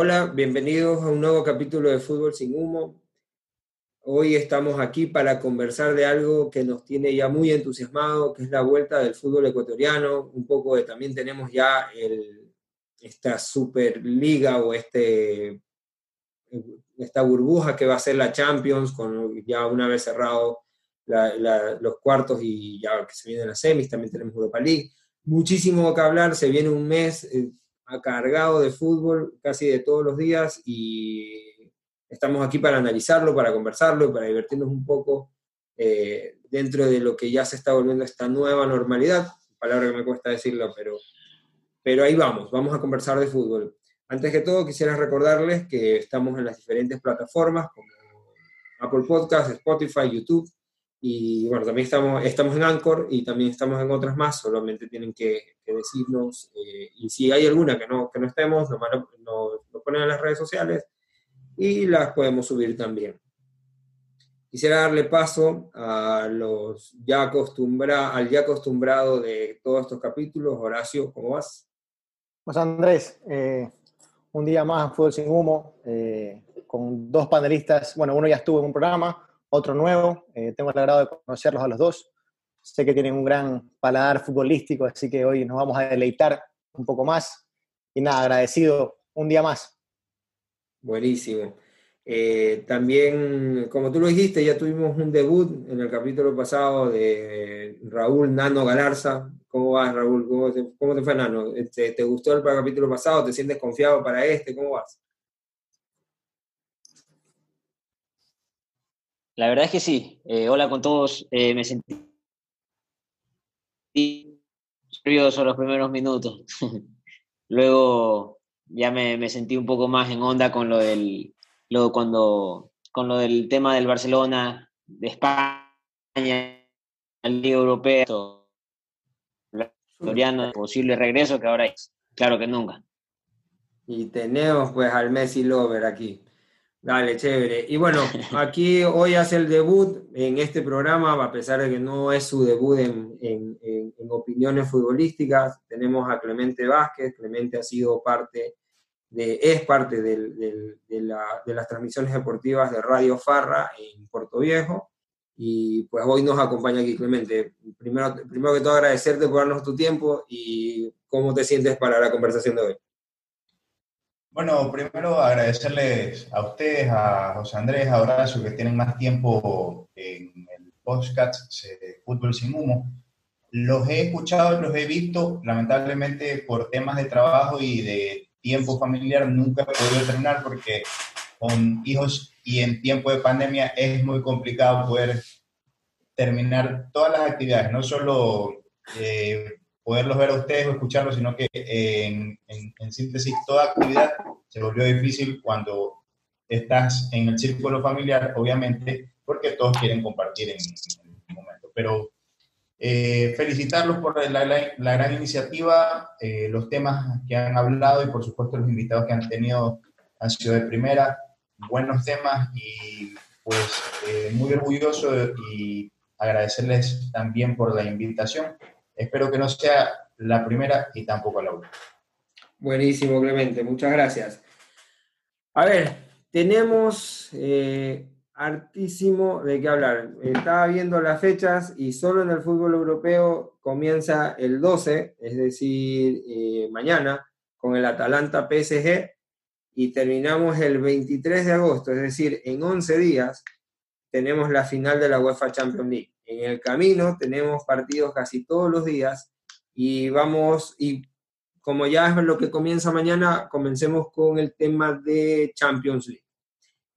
Hola, bienvenidos a un nuevo capítulo de Fútbol sin Humo. Hoy estamos aquí para conversar de algo que nos tiene ya muy entusiasmado, que es la vuelta del fútbol ecuatoriano. Un poco de también tenemos ya el, esta Superliga o este, esta burbuja que va a ser la Champions, con ya una vez cerrado los cuartos y ya que se vienen las semis, también tenemos Europa League. Muchísimo que hablar, se viene un mes eh, cargado de fútbol casi de todos los días y estamos aquí para analizarlo, para conversarlo, para divertirnos un poco eh, dentro de lo que ya se está volviendo esta nueva normalidad, palabra que me cuesta decirlo, pero, pero ahí vamos, vamos a conversar de fútbol. Antes que todo, quisiera recordarles que estamos en las diferentes plataformas como Apple Podcasts, Spotify, YouTube, y bueno, también estamos, estamos en Anchor y también estamos en otras más, solamente tienen que, decirnos, eh, y si hay alguna que no, que no estemos, nos, nos, ponen en las redes sociales y las podemos subir también. Quisiera darle paso a los ya acostumbra, al ya acostumbrado de todos estos capítulos. Horacio, ¿cómo vas? Pues Andrés, eh, un día más Fútbol Sin Humo, eh, con dos panelistas. Bueno, uno ya estuvo en un programa, otro nuevo. Eh, tengo el agrado de conocerlos a los dos. Sé que tienen un gran paladar futbolístico, así que hoy nos vamos a deleitar un poco más. Y nada, agradecido un día más. Buenísimo. Eh, también, como tú lo dijiste, ya tuvimos un debut en el capítulo pasado de Raúl Nano Galarza. ¿Cómo vas, Raúl? ¿Cómo te, cómo te fue, Nano? ¿Te, ¿Te, gustó el capítulo pasado? ¿Te sientes confiado para este? ¿Cómo vas? La verdad es que sí. Eh, hola con todos. Eh, me sentí nervioso los primeros minutos. Luego ya me, sentí un poco más en onda con lo del lo, cuando con lo del tema del Barcelona, de España, la Liga Europea, posible regreso que ahora es. Claro que nunca. Y tenemos pues al Messi Lover aquí. Dale, chévere. Y bueno, aquí hoy hace el debut en este programa, a pesar de que no es su debut en, en, en, opiniones futbolísticas. Tenemos a Clemente Vázquez. Clemente ha sido parte de, es parte del, de, la, de, las transmisiones deportivas de Radio Farra en Puerto Viejo. Y pues hoy nos acompaña aquí Clemente. Primero, primero que todo agradecerte por darnos tu tiempo y cómo te sientes para la conversación de hoy. Bueno, primero agradecerles a ustedes, a José Andrés, a Horacio, que tienen más tiempo en el podcast de Fútbol Sin Humo. Los he escuchado, los he visto, lamentablemente por temas de trabajo y de tiempo familiar nunca he podido terminar porque con hijos y en tiempo de pandemia es muy complicado poder terminar todas las actividades, no solo eh, poderlos ver a ustedes o escucharlos, sino que en, en, síntesis toda actividad se volvió difícil cuando estás en el círculo familiar, obviamente, porque todos quieren compartir en, en momento. Pero eh, felicitarlos por la, la, gran iniciativa, eh, los temas que han hablado y por supuesto los invitados que han tenido han sido de primera, buenos temas y pues eh, muy orgulloso y agradecerles también por la invitación Espero que no sea la primera y tampoco la última. Buenísimo, Clemente, muchas gracias. A ver, tenemos eh, hartísimo de qué hablar. Estaba viendo las fechas y solo en el fútbol europeo comienza el 12, es decir, eh, mañana, con el Atalanta PSG y terminamos el 23 de agosto, es decir, en 11 días tenemos la final de la UEFA Champions League en el camino tenemos partidos casi todos los días y vamos, y como ya es lo que comienza mañana, comencemos con el tema de Champions League.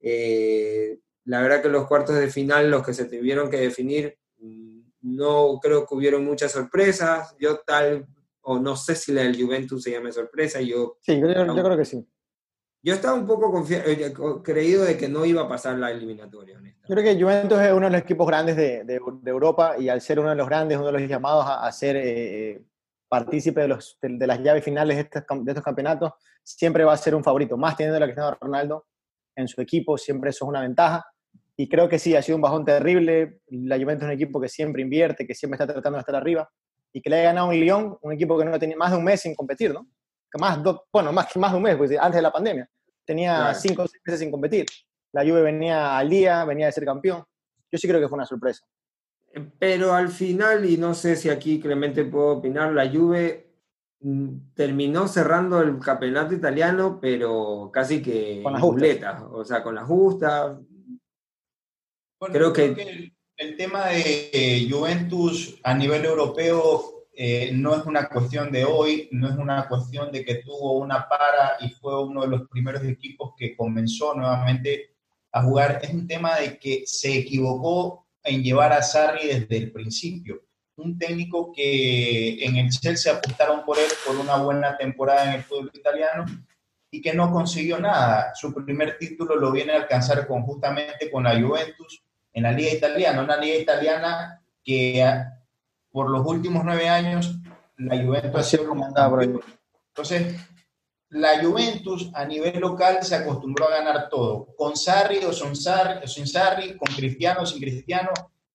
Eh, la verdad que los cuartos de final, los que se tuvieron que definir, mm, no creo que hubieron muchas sorpresas. Yo tal, o no sé si la del Juventus se llama sorpresa. Yo, sí, yo creo que sí. Yo estaba un poco eh, creído de que no iba a pasar la eliminatoria. Yo creo que Juventus es uno de los equipos grandes de, de, Europa y al ser uno de los grandes, uno de los llamados a, ser eh, eh, partícipe de, los, de, las llaves finales de estos, de estos campeonatos, siempre va a ser un favorito. Más teniendo a Cristiano Ronaldo en su equipo, siempre eso es una ventaja. Y creo que sí, ha sido un bajón terrible. La Juventus es un equipo que siempre invierte, que siempre está tratando de estar arriba y que le haya ganado un Lyon, un equipo que no tenía más de un mes sin competir, ¿no? Más, bueno, más, más de un mes, pues, antes de la pandemia tenía cinco o seis meses sin competir. La Juve venía al día, venía de ser campeón. Yo sí creo que fue una sorpresa. Pero al final, y no sé si aquí Clemente puedo opinar, la Juve mm, terminó cerrando el campeonato italiano, pero casi que con las o sea, con la justa. creo, que... el, tema de Juventus a nivel europeo eh, no es una cuestión de hoy, no es una cuestión de que tuvo una para y fue uno de los primeros equipos que comenzó nuevamente a jugar, es un tema de que se equivocó en llevar a Sarri desde el principio. Un técnico que en el Chelsea apostaron por él por una buena temporada en el fútbol italiano y que no consiguió nada. Su primer título lo viene a alcanzar con, justamente con la Juventus en la Liga Italiana, una Liga Italiana que por los últimos nueve años la Juventus ha sido comandada Entonces, la Juventus a nivel local se acostumbró a ganar todo. Con Sarri o sin Sarri, con Cristiano o sin Cristiano,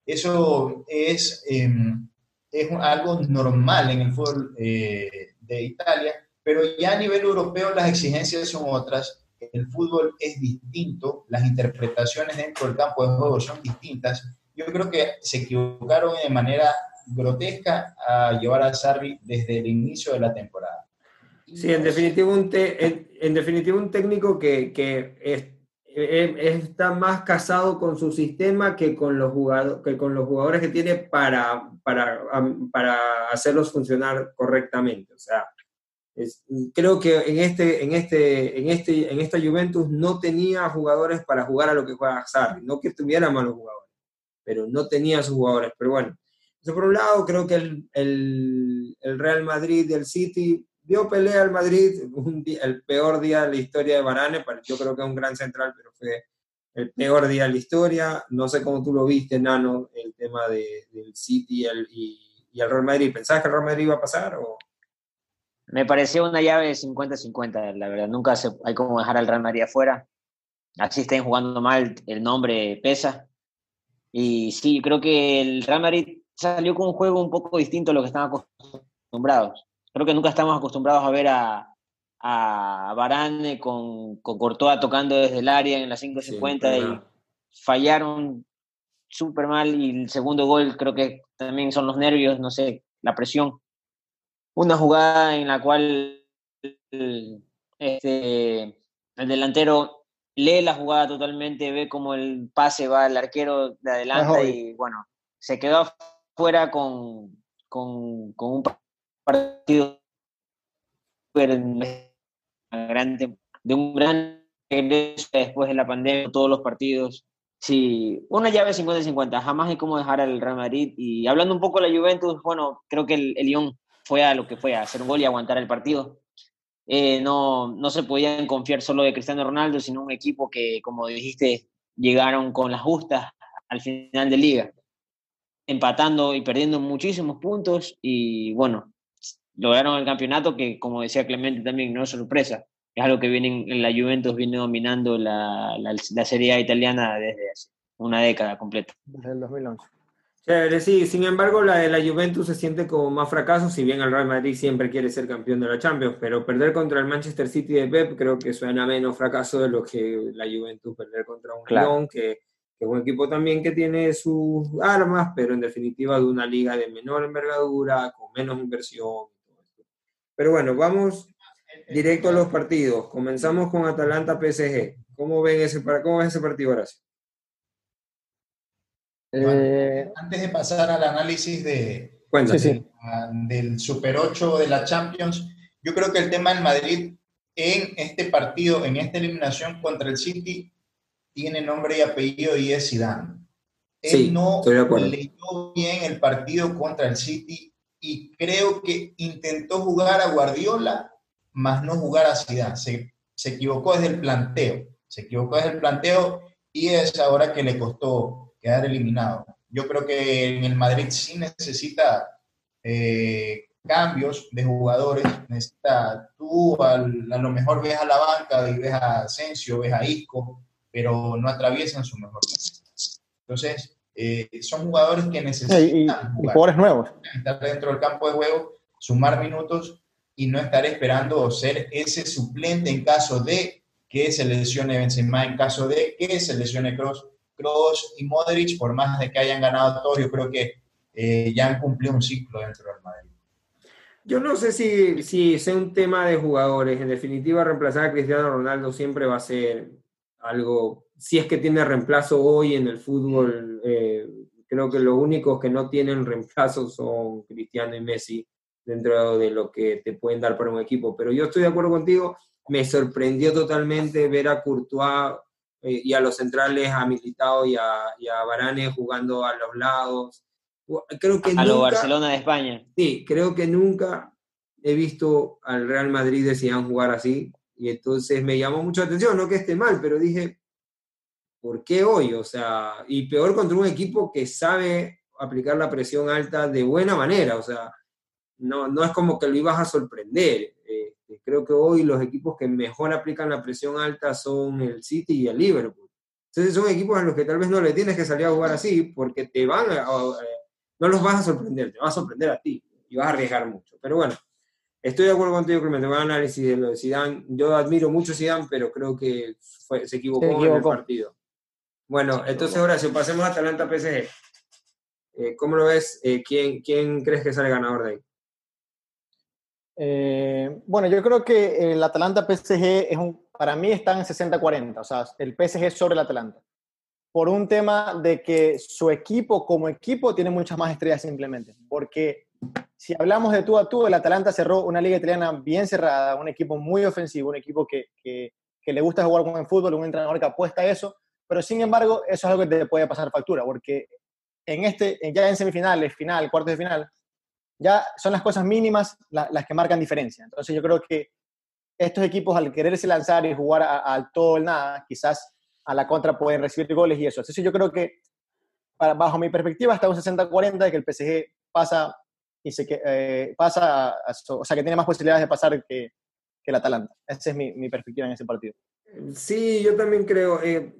eso es, em, es algo normal en el fútbol eh, de Italia, pero ya a nivel europeo las exigencias son otras. El fútbol es distinto, las interpretaciones dentro del campo de juego son distintas. Yo creo que se equivocaron de manera grotesca a llevar a Sarri desde el inicio de la temporada. Sí, en definitiva un, en, definitiva un técnico que, que está más casado con su sistema que con los, jugadores, que con los jugadores que tiene para, para, para hacerlos funcionar correctamente. O sea, creo que en, este, en, este, en, este, en esta Juventus no tenía jugadores para jugar a lo que juega Sarri. No que tuviera malos jugadores, pero no tenía sus jugadores. Pero bueno, por un lado, creo que el, el, Real Madrid y el City dio pelea al Madrid, el peor día de la historia de Varane, yo creo que es un gran central, pero fue el peor día de la historia. No sé cómo tú lo viste, Nano, el tema de, del City y el, y, el, Real Madrid. ¿Pensabas que el Real Madrid iba a pasar? O? Me pareció una llave 50-50, la verdad. Nunca hay como dejar al Real Madrid afuera. Así estén jugando mal, el nombre pesa. Y sí, creo que el Real Madrid salió con un juego un poco distinto a lo que estaban acostumbrados. Creo que nunca estamos acostumbrados a ver a, a Varane con, con Courtois tocando desde el área en la 5.50 y fallaron súper mal y el segundo gol creo que también son los nervios, no sé, la presión. Una jugada en la cual este, el delantero lee la jugada totalmente, ve cómo el pase va al arquero de adelante y bueno, se quedó fuera con, con, con un partido de un gran regreso después de la pandemia, todos los partidos. Sí, una llave 50-50, jamás hay como dejar al Real Madrid. Y hablando un poco de la Juventus, bueno, creo que el, Lyon fue a lo que fue, a hacer un gol y aguantar el partido. Eh, no, no se podían confiar solo de Cristiano Ronaldo, sino un equipo que, como dijiste, llegaron con las justas al final de liga, empatando y perdiendo muchísimos puntos. Y bueno, lograron el campeonato que, como decía Clemente también, no es sorpresa. Es algo que viene en la Juventus viene dominando la, la, Serie A italiana desde hace una década completa. Desde el 2011. sí, sin embargo la de la Juventus se siente como más fracaso, si bien el Real Madrid siempre quiere ser campeón de la Champions, pero perder contra el Manchester City de Pep creo que suena menos fracaso de lo que la Juventus perder contra un Lyon, que, que, es un equipo también que tiene sus armas, pero en definitiva de una liga de menor envergadura, con menos inversión pero bueno, vamos directo a los partidos. Comenzamos con Atalanta PSG. ¿Cómo ven ese, cómo ven ese partido, Horacio? Eh, antes de pasar al análisis de, del Super 8 de la Champions, yo creo que el tema del Madrid en este partido, en esta eliminación contra el City, tiene nombre y apellido y es Zidane. Él no leyó bien el partido contra el City y creo que intentó jugar a Guardiola, más no jugar a Zidane. Se, se equivocó desde el planteo, se equivocó desde el planteo y es ahora que le costó quedar eliminado. Yo creo que en el Madrid sí necesita eh, cambios de jugadores, necesita, tú a lo mejor ves a la banca y ves a Asensio, ves a Isco, pero no atraviesan su mejor momento. Entonces, eh, son jugadores que necesitan jugadores nuevos. estar dentro del campo de juego, sumar minutos y no estar esperando ser ese suplente en caso de que se lesione Benzema en caso de que se lesione Kroos, Kroos y Modric, por más de que hayan ganado todo, yo creo que eh, ya han cumplido un ciclo dentro del Madrid. Yo no sé si, si sea un tema de jugadores. En definitiva, reemplazar a Cristiano Ronaldo siempre va a ser algo, si es que tiene reemplazo hoy en el fútbol, eh, creo que los únicos que no tienen reemplazo son Cristiano y Messi dentro de lo que te pueden dar para un equipo. Pero yo estoy de acuerdo contigo, me sorprendió totalmente ver a Courtois eh, y a los centrales, a Militao y a, y a Varane jugando a los lados. Creo que a lo Barcelona de España. Sí, creo que nunca he visto al Real Madrid de jugar así. Y entonces me llamó mucho la atención, no que esté mal, pero dije, ¿por qué hoy? O sea, y peor contra un equipo que sabe aplicar la presión alta de buena manera, o sea, no, no es como que lo ibas a sorprender. Este, creo que hoy los equipos que mejor aplican la presión alta son el City y el Liverpool. Entonces son equipos a los que tal vez no le tienes que salir a jugar así porque te van a, no los vas a sorprender, te vas a sorprender a ti y vas a arriesgar mucho. Pero bueno, estoy de acuerdo contigo, Clemente, voy a análisis de lo de Zidane. Yo admiro mucho a Zidane, pero creo que se, equivocó en el partido. Bueno, entonces ahora si pasemos a Atalanta PSG. Eh, ¿Cómo lo ves? Eh, ¿quién, ¿Quién crees que sale ganador de ahí? Eh, bueno, yo creo que el Atalanta PSG es un, para mí están en 60-40, o sea, el PSG sobre el Atalanta. Por un tema de que su equipo como equipo tiene muchas más estrellas simplemente. Porque si hablamos de tú a tú, el Atalanta cerró una liga italiana bien cerrada, un equipo muy ofensivo, un equipo que, que, que le gusta jugar con el fútbol, un entrenador que apuesta a eso, pero sin embargo, eso es algo que te puede pasar factura, porque en este, ya en semifinales, final, cuartos de final, ya son las cosas mínimas las que marcan diferencia. Entonces yo creo que estos equipos al quererse lanzar y jugar al todo o nada, quizás a la contra pueden recibir goles y eso. Entonces yo creo que bajo mi perspectiva está un 60-40 de que el PSG pasa y se eh, pasa, o sea que tiene más posibilidades de pasar que, que el Atalanta. Esa es mi, mi, perspectiva en ese partido. Sí, yo también creo. Eh,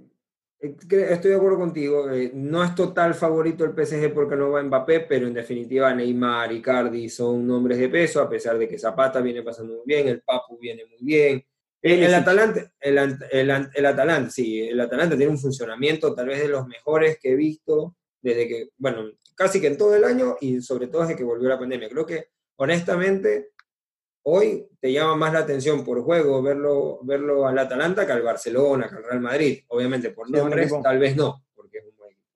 eh, estoy de acuerdo contigo, eh, no es total favorito el PSG porque no va Mbappé, pero en definitiva Neymar y Cardi son nombres de peso, a pesar de que Zapata viene pasando muy bien, el Papu viene muy bien. El, el Atalanta, el, el, el, Atalanta, sí, el Atalanta tiene un funcionamiento tal vez de los mejores que he visto desde que, bueno, casi que en todo el año y sobre todo desde que volvió la pandemia. Creo que honestamente Hoy te llama más la atención por juego verlo, verlo al Atalanta que al Barcelona, que al Real Madrid. Obviamente por nombres, tal vez no, porque es un buen equipo.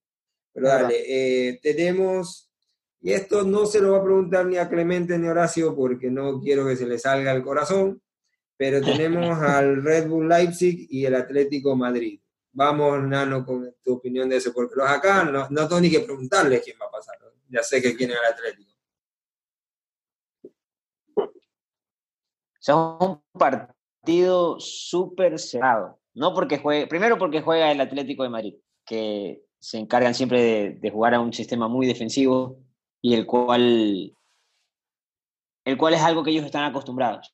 Pero dale, eh, tenemos, y esto no se lo va a preguntar ni a Clemente ni a Horacio porque no quiero que se le salga el corazón, pero tenemos al Red Bull Leipzig y el Atlético Madrid. Vamos, Nano, con tu opinión de eso, porque los acá no, no tengo ni que preguntarles quién va a pasar. Ya sé que quién es el Atlético. es un partido súper cerrado. No porque juegue, primero porque juega el Atlético de Madrid, que se encargan siempre de, jugar a un sistema muy defensivo y el cual, el cual es algo que ellos están acostumbrados.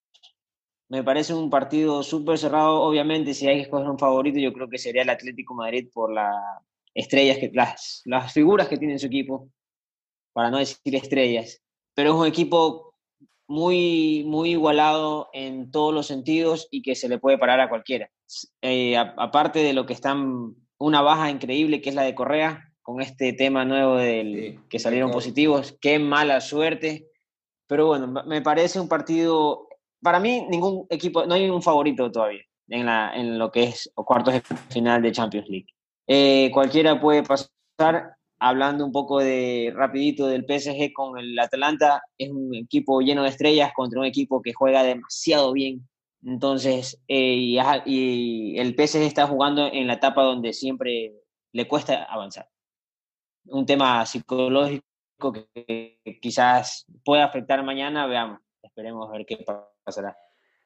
Me parece un partido súper cerrado. Obviamente, si hay que escoger un favorito, yo creo que sería el Atlético Madrid por las estrellas, que, las, las figuras que tiene en su equipo, para no decir estrellas. Pero es un equipo muy, muy igualado en todos los sentidos y que se le puede parar a cualquiera. Eh, aparte de lo que están, una baja increíble que es la de Correa, con este tema nuevo del que salieron positivos, qué mala suerte. Pero bueno, me parece un partido, para mí ningún equipo, no hay un favorito todavía en, la, lo que es cuartos de final de Champions League. Eh, cualquiera puede pasar, hablando un poco de rapidito del PSG con el Atalanta, es un equipo lleno de estrellas contra un equipo que juega demasiado bien. Entonces, eh, y, el PSG está jugando en la etapa donde siempre le cuesta avanzar. Un tema psicológico que quizás pueda afectar mañana, veamos, esperemos a ver qué pasará.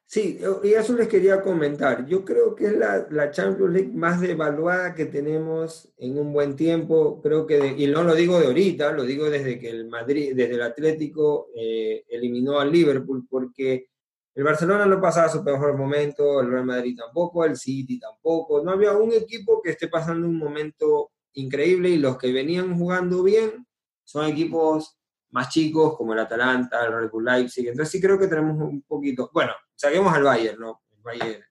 Sí, y eso les quería comentar. Yo creo que es la, la, Champions League más devaluada que tenemos en un buen tiempo. Creo que, y no lo digo de ahorita, lo digo desde que el Madrid, desde el Atlético eh, eliminó al Liverpool, porque el Barcelona no pasaba su mejor momento, el Real Madrid tampoco, el City tampoco. No había un equipo que esté pasando un momento increíble y los que venían jugando bien son equipos más chicos como el Atalanta, el Red Bull Leipzig. Entonces sí creo que tenemos un poquito, bueno, saquemos al Bayern, ¿no? El Bayern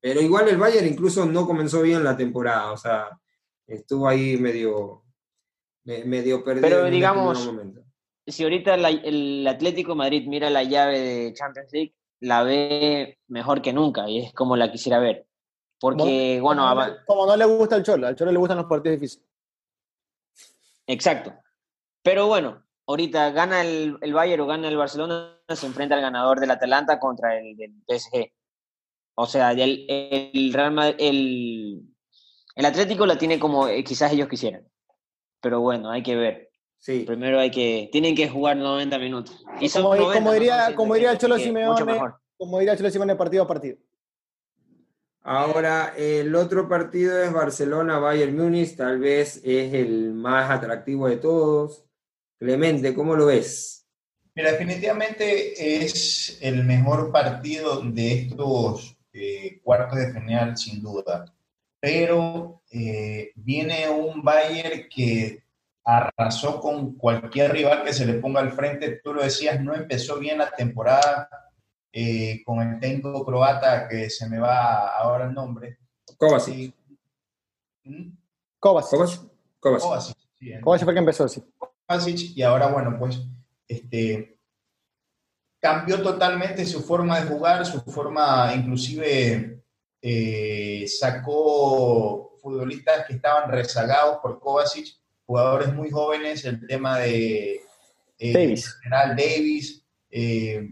Pero igual el Bayern incluso no comenzó bien la temporada, o sea, estuvo ahí medio, medio perdido. Pero digamos, si ahorita el Atlético Madrid mira la llave de Champions League, la ve mejor que nunca y es como la quisiera ver. Porque, bueno... Como no, le gusta el Cholo, al Cholo le gustan los partidos difíciles. Exacto. Pero bueno, ahorita gana el, el Bayern o gana el Barcelona, se enfrenta al ganador del Atalanta contra el del PSG. O sea, el, el Real el, el Atlético la tiene como eh, quizás ellos quisieran. Pero bueno, hay que ver. Sí. Primero hay que, tienen que jugar 90 minutos. Y como, como, diría, como diría el Cholo Simeone, como diría el Cholo Simeone, partido a partido. Ahora, el otro partido es Barcelona-Bayern Múnich, tal vez es el más atractivo de todos. Clemente, ¿cómo lo ves? Mira, definitivamente es el mejor partido de estos eh, cuartos de final, sin duda. Pero eh, viene un Bayern que arrasó con cualquier rival que se le ponga al frente. Tú lo decías, no empezó bien la temporada eh, con el técnico croata que se me va ahora el nombre. Kovacic. ¿Mm? Kovacic. Kovacic. Kovacic. fue el que empezó, sí. Kovacic, y ahora, bueno, pues, este, cambió totalmente su forma de jugar, su forma, inclusive eh, sacó futbolistas que estaban rezagados por Kovacic jugadores muy jóvenes, el tema de eh, Davis. General Davis, eh,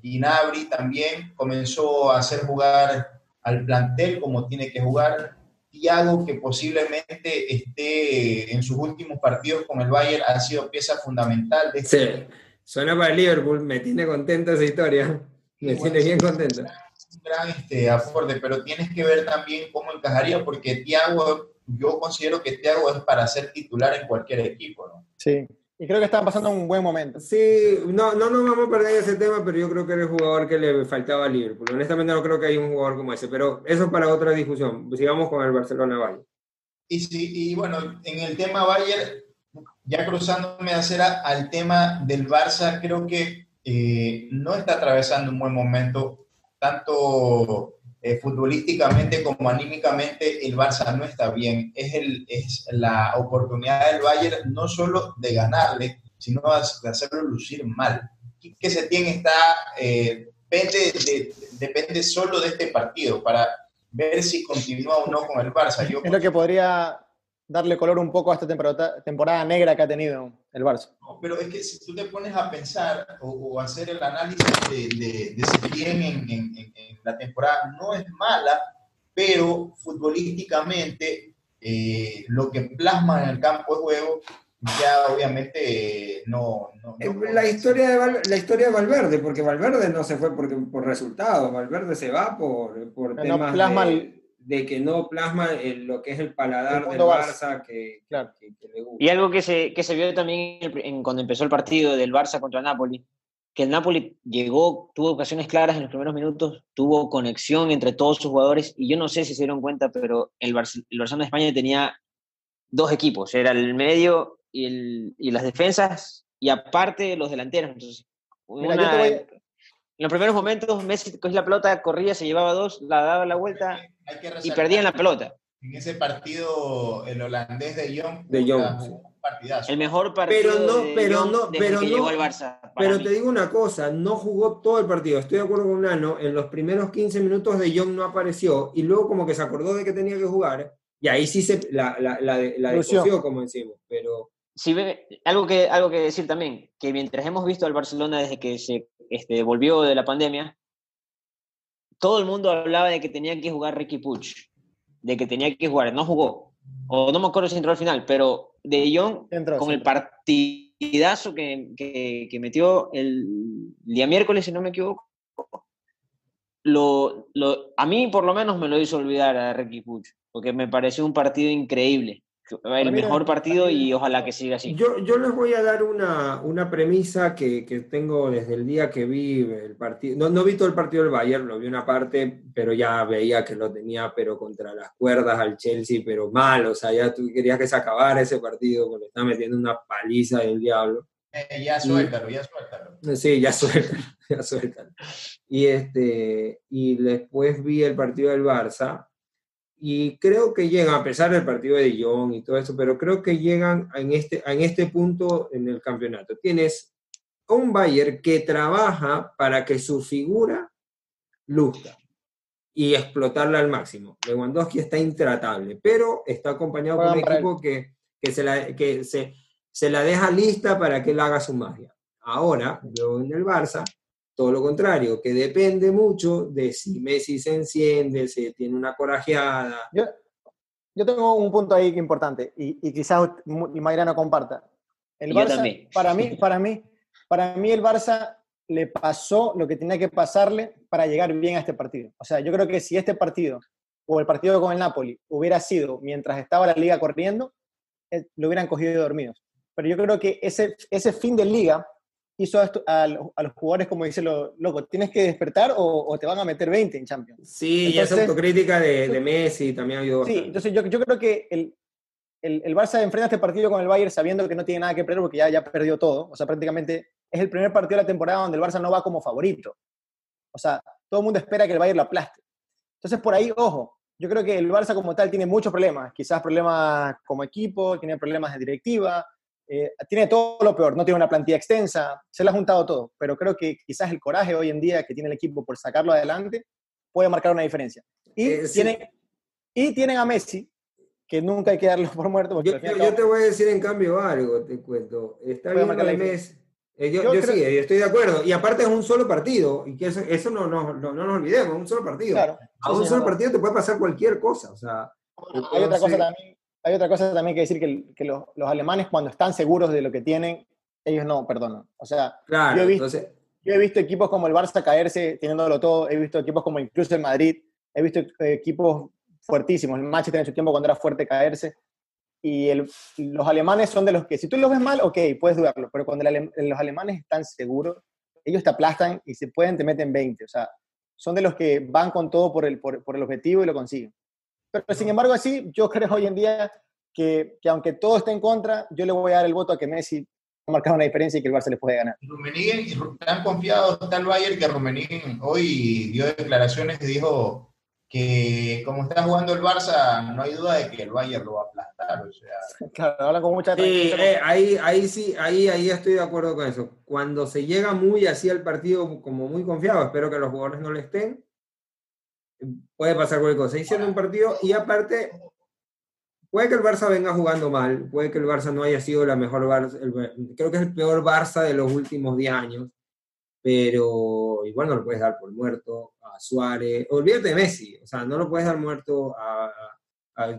Ginabri también comenzó a hacer jugar al plantel como tiene que jugar. Thiago, que posiblemente esté en sus últimos partidos con el Bayern, ha sido pieza fundamental. De este sí, suena para Liverpool, me tiene contento esa historia, me tiene bien contento. Un gran este, aporte, pero tienes que ver también cómo encajaría, porque Thiago yo considero que Thiago es para ser titular en cualquier equipo, ¿no? Sí, y creo que está pasando un buen momento. Sí, no, no nos vamos a perder ese tema, pero yo creo que era el jugador que le faltaba a Liverpool. Honestamente no creo que haya un jugador como ese, pero eso es para otra discusión. Sigamos con el Barcelona Bayern. Y, sí, y bueno, en el tema Bayern, ya cruzándome a hacer al tema del Barça, creo que eh, no está atravesando un buen momento, tanto eh, futbolísticamente como anímicamente el Barça no está bien. Es, el, es la oportunidad del Bayern no solo de ganarle, sino de hacerlo lucir mal. Que se tiene está, eh, depende, depende solo de este partido para ver si continúa o no con el Barça. Yo es lo que podría darle color un poco a esta temporada, temporada negra que ha tenido el Barça. pero es que si tú te pones a pensar o, hacer el análisis de, de, de si bien en, en, en, la temporada no es mala, pero futbolísticamente eh, lo que plasma en el campo de juego ya obviamente no, no, la historia de la historia de Valverde porque Valverde no se fue porque por resultados Valverde se va por, por temas plasma de, de que no plasma lo que es el paladar del Barça que, le gusta. Y algo que se, que se vio también en, cuando empezó el partido del Barça contra Napoli, que el Napoli llegó, tuvo ocasiones claras en los primeros minutos, tuvo conexión entre todos sus jugadores, y yo no sé si se dieron cuenta, pero el, Barcelona de España tenía dos equipos, era el medio y, el, y las defensas, y aparte los delanteros. Entonces, en los primeros momentos, Messi cogía la pelota, corría, se llevaba dos, la daba la vuelta y perdían la pelota. En ese partido, el holandés de Jong, de Jong El mejor partido pero no, pero no, pero que no, llegó al Barça. Pero te digo una cosa, no jugó todo el partido. Estoy de acuerdo con Nano, en los primeros 15 minutos de Jong no apareció y luego como que se acordó de que tenía que jugar y ahí sí se la, la, la, la como decimos, pero... Sí, algo que, algo que decir también, que mientras hemos visto al Barcelona desde que se este, volvió de la pandemia, todo el mundo hablaba de que tenía que jugar Ricky Puch, de que tenía que jugar, no jugó, o no me acuerdo si entró al final, pero De Jong, con el partidazo que, que, metió el día miércoles, si no me equivoco, lo, lo, a mí por lo menos me lo hizo olvidar a Ricky Puch, porque me pareció un partido increíble el mejor partido y ojalá que siga así. Yo, yo les voy a dar una, una premisa que, que, tengo desde el día que vi el partido. No, no vi todo el partido del Bayern, lo vi una parte, pero ya veía que lo tenía, pero contra las cuerdas al Chelsea, pero mal. O sea, ya tú querías que se acabara ese partido porque estaba metiendo una paliza del diablo. Eh, ya suéltalo, ya suéltalo. Sí, ya suéltalo, ya suéltalo. Y, este, y después vi el partido del Barça y creo que llegan, a pesar del partido de Dijon y todo eso, pero creo que llegan en este, en este punto en el campeonato. Tienes un Bayern que trabaja para que su figura luzca y explotarla al máximo. Lewandowski está intratable, pero está acompañado por un equipo que, que, se la, que se, se la deja lista para que él haga su magia. Ahora, veo en el Barça, todo lo contrario, que depende mucho de si Messi se enciende, si tiene una corajeada. Yo, yo tengo un punto ahí importante y, y quizás Mayra no comparta. El Barça, para mí, para mí, para mí el Barça le pasó lo que tenía que pasarle para llegar bien a este partido. O sea, yo creo que si este partido o el partido con el Napoli hubiera sido mientras estaba la liga corriendo, eh, lo hubieran cogido dormidos. Pero yo creo que ese, ese fin de liga hizo a, los jugadores, como dice lo loco, tienes que despertar o, te van a meter 20 en Champions. Sí, y esa autocrítica de, de, Messi también habido. Sí, entonces yo, yo creo que el, el, el, Barça enfrenta este partido con el Bayern sabiendo que no tiene nada que perder porque ya, ya perdió todo. O sea, prácticamente es el primer partido de la temporada donde el Barça no va como favorito. O sea, todo el mundo espera que el Bayern lo aplaste. Entonces, por ahí, ojo, yo creo que el Barça como tal tiene muchos problemas. Quizás problemas como equipo, tiene problemas de directiva, eh, tiene todo lo peor, no tiene una plantilla extensa, se le ha juntado todo. Pero creo que quizás el coraje hoy en día que tiene el equipo por sacarlo adelante puede marcar una diferencia. Y, eh, tienen, y tienen a Messi, que nunca hay que darlo por muerto. Yo, yo, te voy a decir en cambio algo, te cuento. Está bien el mes. Eh, yo, yo, sí, estoy de acuerdo. Y aparte es un solo partido, y que eso, eso no, no, no, nos olvidemos, un solo partido. a un solo partido te puede pasar cualquier cosa. O sea, hay, otra cosa también, hay otra cosa también que decir que, que los, los, alemanes cuando están seguros de lo que tienen, ellos no perdonan. O sea, yo, he visto, yo he visto equipos como el Barça caerse teniéndolo todo, he visto equipos como incluso el Madrid, he visto equipos fuertísimos. El Manchester en su tiempo cuando era fuerte caerse. Y el, los alemanes son de los que, si tú los ves mal, ok, puedes dudarlo, pero cuando los alemanes están seguros, ellos te aplastan y si pueden te meten 20. O sea, son de los que van con todo por el, por, por el objetivo y lo consiguen. Pero sin embargo, así, yo creo hoy en día que, que, aunque todo esté en contra, yo le voy a dar el voto a que Messi ha marcado una diferencia y que el Barça le puede ganar. Rummenigge, tan confiado está el Bayern que Rummenigge hoy dio declaraciones y dijo que como está jugando el Barça, no hay duda de que el Bayern lo va a aplastar. O sea. Claro, habla con mucha sí, eh, ahí, ahí sí, ahí, ahí estoy de acuerdo con eso. Cuando se llega muy así al partido, como muy confiado, espero que los jugadores no le estén, puede pasar cualquier cosa. Hicieron un partido y aparte, puede que el Barça venga jugando mal, puede que el Barça no haya sido la mejor Barça, creo que es el peor Barça de los últimos 10 años, pero igual no lo puedes dar por muerto a Suárez. Olvídate de Messi, o sea, no lo puedes dar muerto a,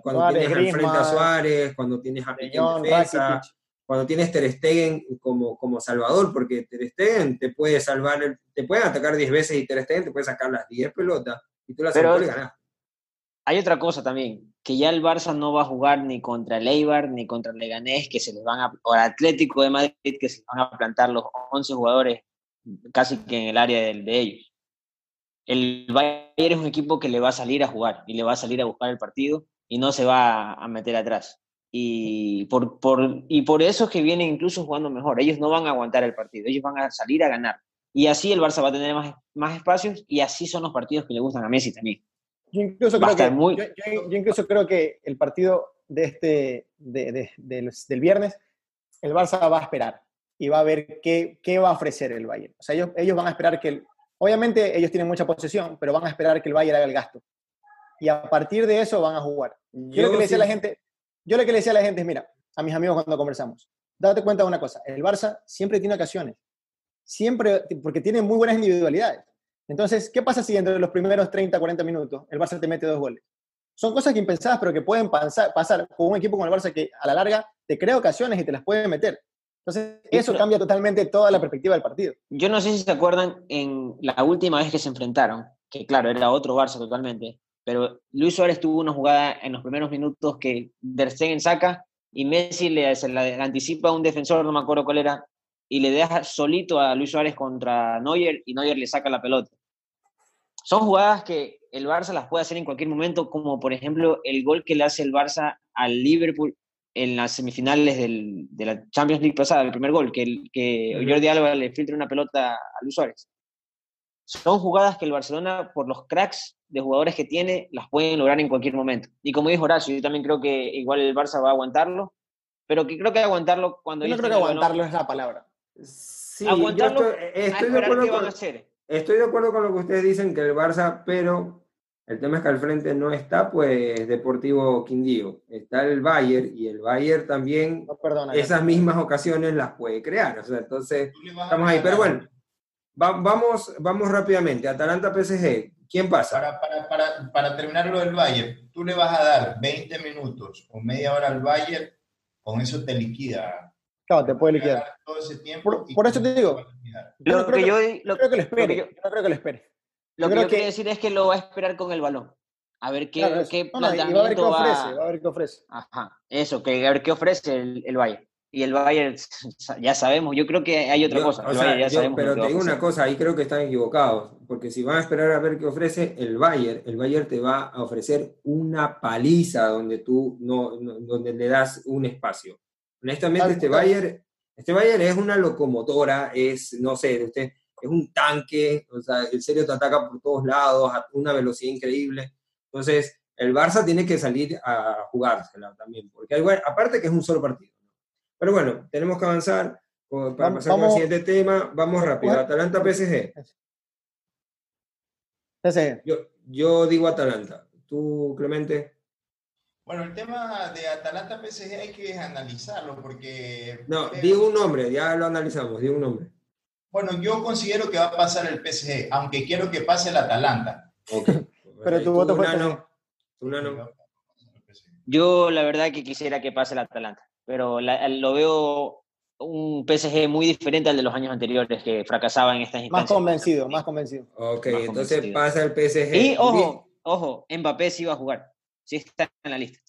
cuando tienes al frente a Suárez, cuando tienes a Piqué cuando tienes Ter Stegen como, como salvador, porque Ter Stegen te puede salvar, te puede atacar 10 veces y Ter Stegen te puede sacar las 10 pelotas y tú ganar. Hay otra cosa también, que ya el Barça no va a jugar ni contra el Eibar ni contra el Leganés, que se les van a, o el Atlético de Madrid, que se les van a plantar los 11 jugadores casi que en el área de, de ellos. El Bayern es un equipo que le va a salir a jugar y le va a salir a buscar el partido y no se va a meter atrás. Y por, por, y por eso es que vienen incluso jugando mejor. Ellos no van a aguantar el partido, ellos van a salir a ganar. Y así el Barça va a tener más, más espacios y así son los partidos que le gustan a Messi también. Yo incluso, creo que, muy... yo, yo, incluso creo que el partido de este, de, de, del, del viernes, el Barça va a esperar y va a ver qué, qué va a ofrecer el Bayern. O sea, ellos, ellos van a esperar que, el, obviamente ellos tienen mucha posesión, pero van a esperar que el Bayern haga el gasto. Y a partir de eso van a jugar. Yo, lo que le decía a la gente, yo lo que le decía a la gente es, mira, a mis amigos cuando conversamos, date cuenta de una cosa, el Barça siempre tiene ocasiones, siempre, porque tiene muy buenas individualidades. Entonces, ¿qué pasa si entre los primeros 30, 40 minutos el Barça te mete dos goles? Son cosas que impensadas, pero que pueden pasar, pasar con un equipo como el Barça que a la larga te crea ocasiones y te las puede meter. Entonces, eso cambia totalmente toda la perspectiva del partido. Yo no sé si se acuerdan en la última vez que se enfrentaron, que claro, era otro Barça totalmente, pero Luis Suárez tuvo una jugada en los primeros minutos que Der Stegen saca y Messi le, se la anticipa a un defensor, no me acuerdo cuál era, y le deja solito a Luis Suárez contra Neuer y Neuer le saca la pelota. Son jugadas que el Barça las puede hacer en cualquier momento, como por ejemplo el gol que le hace el Barça al Liverpool en las semifinales del, de la Champions League pasada, el primer gol, que, el, que Jordi Alba le filtra una pelota a Luis Suárez. Son jugadas que el Barcelona, por los cracks de jugadores que tiene, las pueden lograr en cualquier momento. Y como dijo Horacio, yo también creo que igual el Barça va a aguantarlo, pero que creo que aguantarlo cuando... Yo no creo que aguantarlo es la palabra. Sí, aguantarlo yo estoy, estoy de acuerdo con, estoy de acuerdo con lo que ustedes dicen, que el Barça, pero el tema es que al frente no está, pues, Deportivo Quindío. Está el Bayern y el Bayern también esas mismas ocasiones las puede crear. O sea, entonces, estamos ahí. Pero bueno, vamos, vamos rápidamente. Atalanta PSG. ¿Quién pasa? Para, para, para, para, terminar lo del Bayern, tú le vas a dar 20 minutos o media hora al Bayern, con eso te liquida. Claro, te puede liquidar. Todo ese tiempo por, eso te digo. Yo creo que, yo, creo que lo espere. Yo, creo que lo espere. Lo que yo quiero decir es que lo va a esperar con el balón. A ver qué, qué planteamiento va a ver qué ofrece, va a ver qué ofrece. Ajá, eso, que a ver qué ofrece el, el Bayern y el Bayern ya sabemos, yo creo que hay otra cosa. pero te digo una cosa, ahí creo que están equivocados, porque si van a esperar a ver qué ofrece el Bayern, el Bayern te va a ofrecer una paliza donde tú no, donde le das un espacio. Honestamente, este Bayern, este Bayern es una locomotora, es, no sé, usted, es un tanque, o sea, el serio te ataca por todos lados a una velocidad increíble. Entonces, el Barça tiene que salir a jugársela también, porque aparte que es un solo partido. Pero bueno, tenemos que avanzar para pasar al siguiente tema. Vamos rápido. Atalanta PSG. PSG. Yo, yo digo Atalanta. ¿Tú, Clemente? Bueno, el tema de Atalanta PSG hay que analizarlo porque... No, digo un nombre, ya lo analizamos, digo un nombre. Bueno, yo considero que va a pasar el PSG, aunque quiero que pase el Atalanta. Ok. Pero tu voto fue no. Yo la verdad que quisiera que pase el Atalanta pero lo veo un PSG muy diferente al de los años anteriores que fracasaba en estas instancias. Más convencido, más convencido. Ok, entonces pasa el PSG. Y ojo, ojo, Mbappé sí va a jugar, sí está en la lista.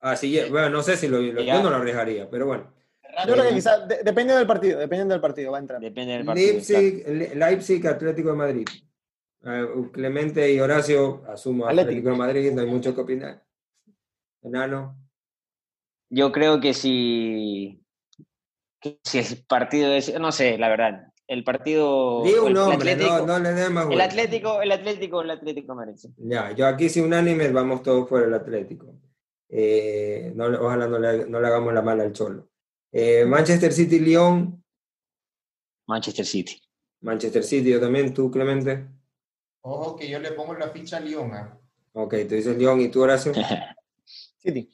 Así ah, bueno, no sé si lo, lo yo no lo arriesgaría, pero bueno. Yo creo que quizás, depende del partido, depende del partido, va a entrar. Depende del partido. Leipzig, Leipzig Atlético de Madrid. Uh, Clemente y Horacio, asumo Atlético de Madrid, no hay mucho que opinar. Enano yo creo que si, si el partido es, no sé, la verdad, el partido... Digo un nombre, no, no, le dé más El Atlético, el Atlético, el Atlético Madrid. Ya, yo aquí sí unánime, vamos todos por el Atlético. Eh, no, ojalá no le, no le, hagamos la mala al Cholo. Eh, Manchester City, Lyon. Manchester City. Manchester City, yo también, tú, Clemente. Ojo que yo le pongo la ficha a Lyon. ¿eh? Ok, tú dices Lyon y tú, Horacio. City.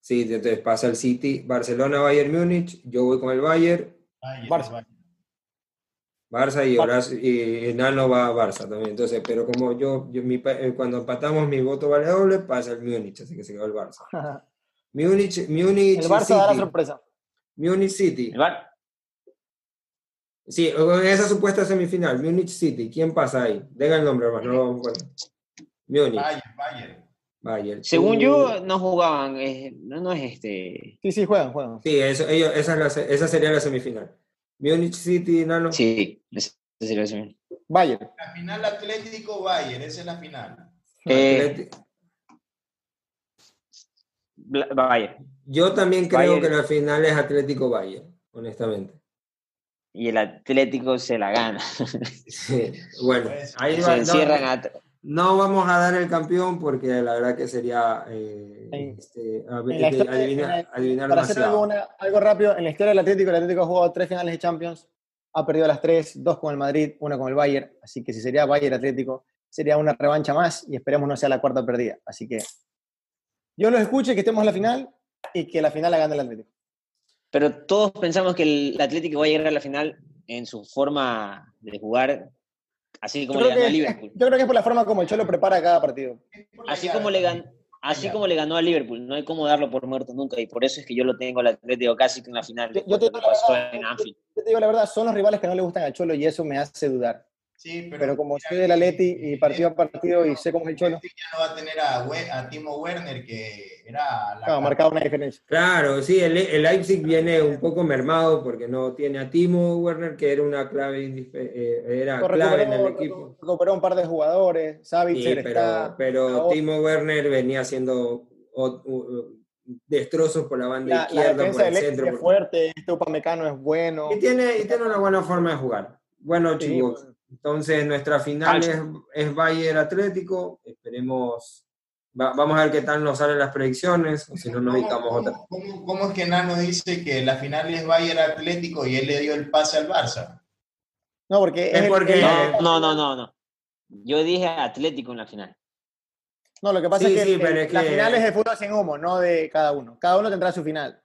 Sí, entonces pasa el City, Barcelona, Bayern Múnich, yo voy con el Bayern. Barça. Barça y, Horacio, y Nano va a Barça también. Entonces, pero como yo, eh, cuando empatamos mi voto vale doble, pasa el Múnich, así que se quedó el Barça. Múnich, Múnich. El Barça da la sorpresa. Múnich City. Sí, en esa supuesta semifinal, Múnich City, ¿quién pasa ahí? Den el nombre, hermano. No, bueno. Múnich. Bayern, Bayern. Según yo, no jugaban, no, no, es este... Sí, sí, juegan, juegan. Sí, eso, ellos, esa, esa sería la semifinal. Munich City, Nano. Sí, esa sería la. Bayern. La final Atlético Bayern, esa es la final. Eh, Bayern. Yo también creo que la final es Atlético Bayern, honestamente. Y el Atlético se la gana. Sí, bueno, pues, ahí se encierran a no vamos a dar el campeón porque la verdad que sería eh, este, adivinar, adivinar Para hacer algo, algo, rápido, en la historia del Atlético, el Atlético ha jugado tres finales de Champions, ha perdido las tres, dos con el Madrid, una con el Bayern, así que si sería Bayern Atlético, sería una revancha más y esperemos no sea la cuarta perdida. Así que yo los escucho y que estemos en la final y que la final la gane el Atlético. Pero todos pensamos que el Atlético va a llegar a la final en su forma de jugar Así como le ganó a Liverpool. Yo creo que es por la forma como el Cholo prepara cada partido. Así como le ganó. Así como le ganó a Liverpool, no hay como darlo por muerto nunca, y por eso es que yo lo tengo al Atlético casi que en la final. Yo, te, digo la verdad, son los rivales que no le gustan al Cholo y eso me hace dudar. Sí, pero, como soy del Atleti y partido a partido y sé cómo es el Cholo. Ya no va a tener a, Timo Werner, que era la. Claro, marcado una diferencia. Claro, sí, el, el, Leipzig viene un poco mermado porque no tiene a Timo Werner, que era una clave, eh, era clave en el equipo. Recuperó un par de jugadores, Savic sí, pero, pero Timo Werner venía siendo destrozos por la banda La, la izquierda, por defensa el centro. Es fuerte, este Upamecano es bueno. Y tiene, y tiene una buena forma de jugar. Bueno, Sí, chicos. Entonces nuestra final es, es Bayern Atlético. Esperemos. va- vamos a ver qué tal nos salen las predicciones, o si no nos ¿Cómo, dedicamos otra. cómo- es que Nano dice que la final es Bayern Atlético y él le dio el pase al Barça? No, porque Es el- porque- el- No, no, no, no, no. Yo dije Atlético en la final. no, lo que pasa Sí, es que, sí, el- pero es la que- final es de fútbol sin humo, no de cada uno. Cada uno tendrá su final.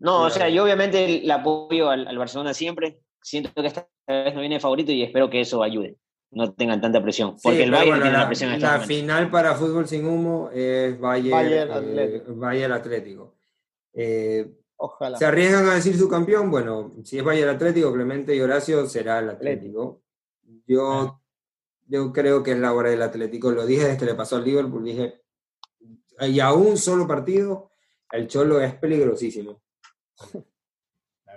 No, o sea, yo obviamente le apoyo al, al Barcelona siempre. Siento que esta vez no viene de favorito y espero que eso ayude. No tengan tanta presión. Porque Sí, el Bayern bueno, tiene la, la, presión en la momento. final para fútbol sin humo es Bayern, Bayern eh, Atlético. Bayern Atlético. Eh, Ojalá. ¿Se arriesgan a decir su campeón? Bueno, si es Bayern Atlético, Clemente y Horacio será el Atlético. Yo, yo creo que es la hora del Atlético. Lo dije desde que le pasó al Liverpool. Dije, y a un solo partido, el Cholo es peligrosísimo.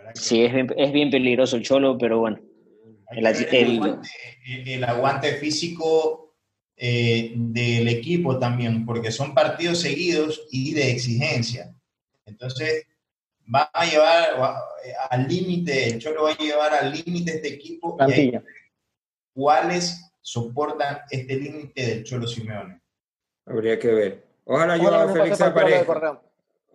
La verdad que Sí, es bien, es bien peligroso el Cholo, pero bueno. el- aguante, el- el aguante físico eh, del equipo también, porque son partidos seguidos y de exigencia. Entonces, va a llevar va- eh, al límite, el Cholo va a llevar al límite este equipo. y hay Plantilla. cuáles soportan este límite del Cholo Simeone. Habría que ver. Ojalá yo a Félix aparezca.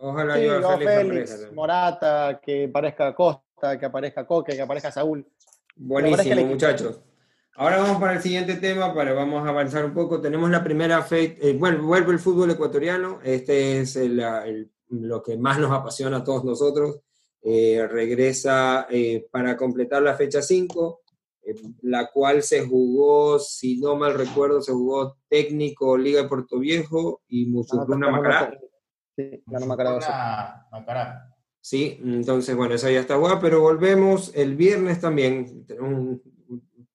Ojalá Sí, yo Félix Félix. Morata, que aparezca Costa, que aparezca Coque, que aparezca Saúl. Buenísimo, muchachos. Ahora vamos para el siguiente tema, para vamos a avanzar un poco. Tenemos la primera fe, eh, bueno, vuelve el fútbol ecuatoriano. Este es el- el- lo que más nos apasiona a todos nosotros. Eh, regresa eh, para completar la fecha 5, eh, la cual se jugó, si no mal recuerdo, se jugó técnico Liga de Puerto Viejo y Musurruna Macará. Sí, ganó Macará 2 Macará. Macará. Sí, entonces, bueno, esa ya está guapa, pero volvemos el viernes también, un-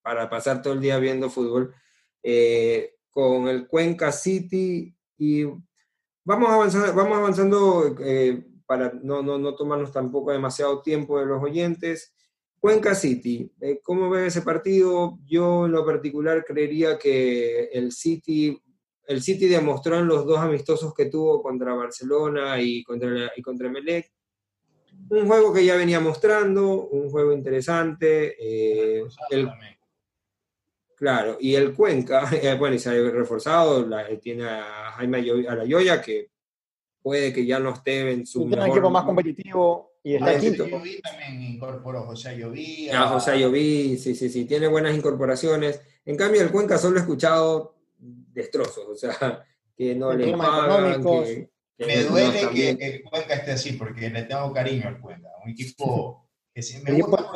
para pasar todo el día viendo fútbol, eh, con el Cuenca City y vamos avanzando, vamos avanzando eh, para no, no, no tomarnos tampoco demasiado tiempo de los oyentes. Cuenca City, eh, ¿cómo ven ese partido? Yo en lo particular creería que el City, el City demostró en los dos amistosos que tuvo contra Barcelona y contra, la- y contra Melec, un juego que ya venía mostrando, un juego interesante, eh, el, claro, y el Cuenca, eh, bueno, y se ha reforzado, la- eh, tiene a Jaime Ayo- Alayoya, que puede que ya no esté en su tiene un mejor- equipo más competitivo y está Ah, quinto. José también incorporó, José Lloví. Ah, José Lloví, sí, sí, sí, tiene buenas incorporaciones. En cambio, el Cuenca solo he escuchado destrozos, o sea, que no le pagan, que, que Me duele que, que el Cuenca esté así, porque le tengo cariño al Cuenca. Un equipo que sí me gusta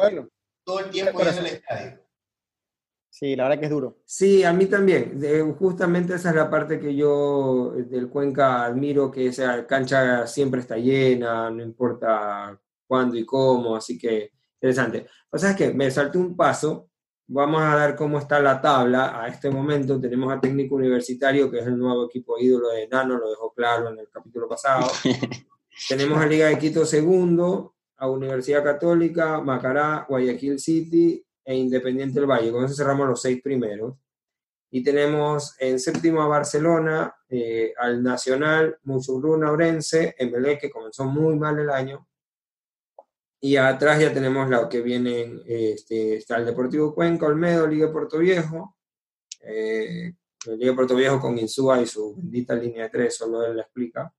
todo el tiempo en el estadio. Sí, la verdad que es duro. Sí, a mí también. De- justamente esa es la parte que yo eh, del Cuenca admiro, que esa cancha siempre está llena, no importa cuándo y cómo, así que interesante. O sea, es que me salté un paso, vamos a dar cómo está la tabla a este momento. Tenemos a Técnico Universitario, que es el nuevo equipo ídolo de Nano, lo dejó claro en el capítulo pasado. Tenemos a Liga de Quito segundo, a Universidad Católica, Macará, Guayaquil City e Independiente del Valle. Con eso cerramos los seis primeros. Y tenemos en séptimo a Barcelona, eh, al Nacional, Musurruna, Orense, Emelec, que comenzó muy mal el año. Y atrás ya tenemos lo que vienen, este, está el Deportivo Cuenca, Olmedo, Liga Puerto Viejo, eh, Liga Puerto Viejo con Insúa y su bendita línea de tres, solo él la explica.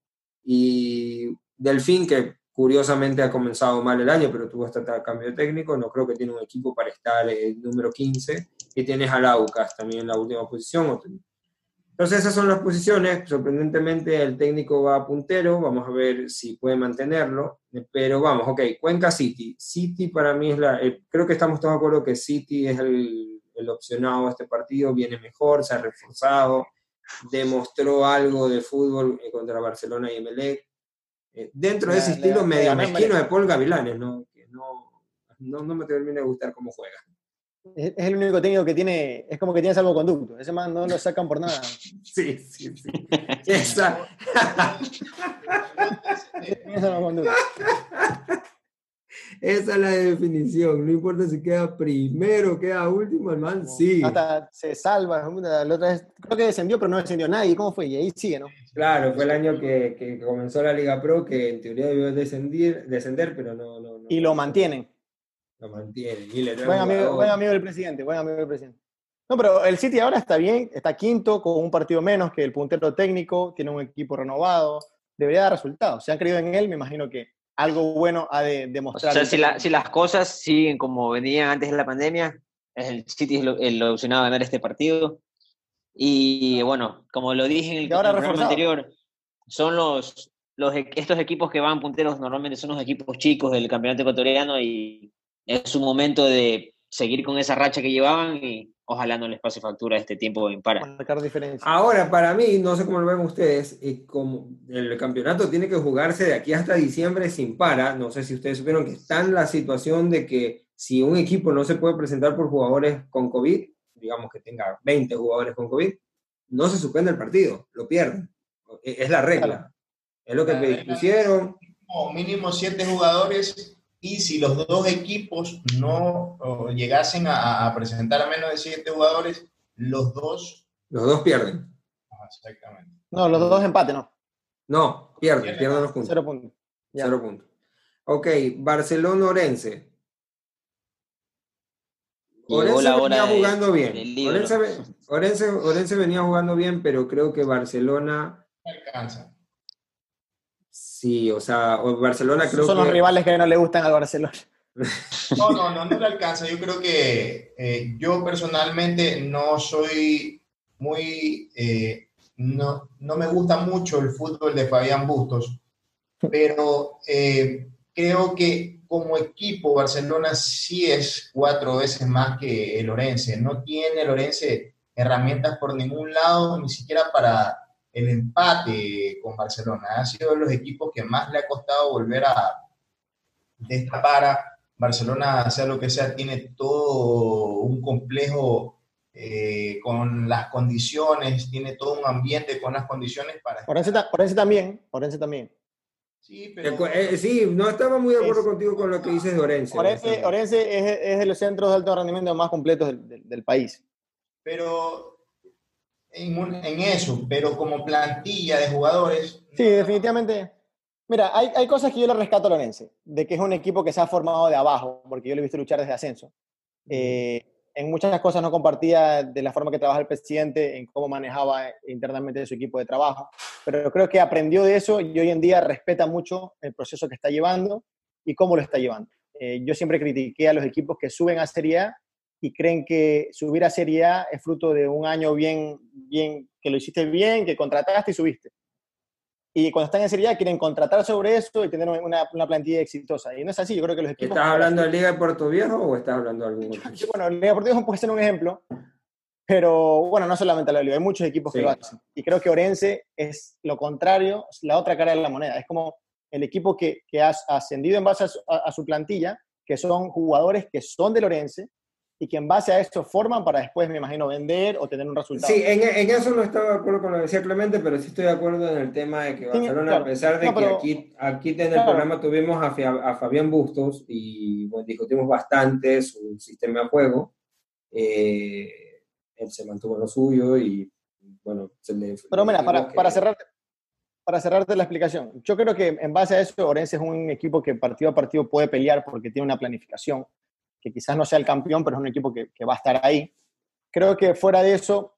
Y Delfín, que curiosamente ha comenzado mal el año, pero tuvo este cambio técnico, no creo que tiene un equipo para estar el número 15, y tienes a Laucas también en la última posición. Entonces esas son las posiciones, sorprendentemente el técnico va a puntero, vamos a ver si puede mantenerlo, pero vamos, ok, Cuenca City. City para mí es la, eh, creo que estamos todos de acuerdo que City es el, el opcionado a este partido, viene mejor, se ha reforzado, demostró algo de fútbol eh, contra Barcelona y Emelec. Eh, dentro de ese Le- estilo le- medio le mezquino de Paul Gavilanes, ¿no? Que no, no, no me termina de gustar cómo juega. Es, el único técnico que tiene, es como que tiene salvoconducto. Ese man no lo sacan por nada. Sí, sí, sí. Esa, Tiene salvoconducto. esa es la definición. No importa si queda primero, queda último, el man sí. Hasta se salva. La otra vez, creo que descendió, pero no descendió nadie. ¿Cómo fue? Y ahí sigue, ¿no? Claro, fue el año que, que, comenzó la Liga Pro, que en teoría debió descender, descender pero no, no, Y lo mantienen. Lo mantienen. Y le buen, amigo, buen amigo del presidente, buen amigo del presidente. No, pero el City ahora está bien, está quinto, con un partido menos que el puntero técnico, tiene un equipo renovado, debería dar resultados. Si han creído en él, me imagino que algo bueno ha de demostrar. O sea, si, las cosas siguen como venían antes de la pandemia, el City es lo, el a ganar este partido. Y bueno, como lo dije en el, programa anterior, son los, los, e, estos equipos que van punteros normalmente son los equipos chicos del campeonato ecuatoriano y es un momento de seguir con esa racha que llevaban y ojalá no les pase factura este tiempo de para. Ahora, para mí, no sé cómo lo ven ustedes, y como el campeonato tiene que jugarse de aquí hasta diciembre sin para, no sé si ustedes supieron que está en la situación de que si un equipo no se puede presentar por jugadores con COVID, digamos que tenga 20 jugadores con COVID, no se suspende el partido, lo pierden. E, es la regla. Es lo que me pusieron. Mínimo 7 jugadores y si los dos equipos no llegasen a, presentar a menos de 7 jugadores, los dos... Los dos pierden. exactamente. No, los dos empaten, ¿no? No, pierden, pierden, los puntos. Cero puntos. Cero puntos. Ok, Barcelona-Orense. Orense venía jugando bien. Orense, venía jugando bien, pero creo que Barcelona. Alcanza. Sí, o sea, Barcelona creo Son los rivales que no le gustan al Barcelona. No, no, no, no le alcanza. Yo creo que eh, yo personalmente no soy muy. Eh, no, no me gusta mucho el fútbol de Fabián Bustos, pero eh, creo que como equipo, Barcelona sí es cuatro veces más que el Orense. No tiene el Orense herramientas por ningún lado, ni siquiera para el empate con Barcelona. Ha sido de los equipos que más le ha costado volver a destapar a Barcelona, sea lo que sea, tiene todo un complejo eh, con las condiciones, tiene todo un ambiente con las condiciones para... Orense, Orense también, Orense también. Sí, eh, sí, no estaba muy de acuerdo contigo con lo que dices de Orense. Orense, es, de los centros de alto rendimiento más completos del, país. Pero en, en, eso, pero como plantilla de jugadores. Sí, definitivamente. Mira, hay, hay, cosas que yo le rescato a Orense, de que es un equipo que se ha formado de abajo, porque yo lo he visto luchar desde ascenso. Eh, en muchas cosas no compartía de la forma que trabaja el presidente, en cómo manejaba internamente su equipo de trabajo, pero creo que aprendió de eso y hoy en día respeta mucho el proceso que está llevando y cómo lo está llevando. Eh, yo siempre critiqué a los equipos que suben a Serie A y creen que subir a Serie A es fruto de un año bien, bien, que lo hiciste bien, que contrataste y subiste y cuando están en Serie A quieren contratar sobre eso y tener una, una, plantilla exitosa. Y no es así, yo creo que los equipos... ¿Estás hablando de Liga de Puerto Viejo o estás hablando de algún otro? Bueno, Liga de Puerto Viejo puede ser un ejemplo, pero bueno, no solamente la Liga, hay muchos equipos que lo hacen. Y creo que Orense es lo contrario, la otra cara de la moneda. Es como el equipo que, que ha ascendido en base a su, plantilla, que son jugadores que son del Orense, y que en base a esto forman para después, me imagino, vender o tener un resultado. Sí, en, en, eso no estaba de acuerdo con lo que decía Clemente, pero sí estoy de acuerdo en el tema de que Barcelona, a pesar de que aquí, aquí en el programa tuvimos a, a, Fabián Bustos y bueno, discutimos bastante su sistema de juego, eh, él se mantuvo en lo suyo y bueno, se le... Pero mira, para, para cerrarte, para cerrarte la explicación, yo creo que en base a eso, Orense es un equipo que partido a partido puede pelear porque tiene una planificación que quizás no sea el campeón, pero es un equipo que, va a estar ahí. Creo que fuera de eso,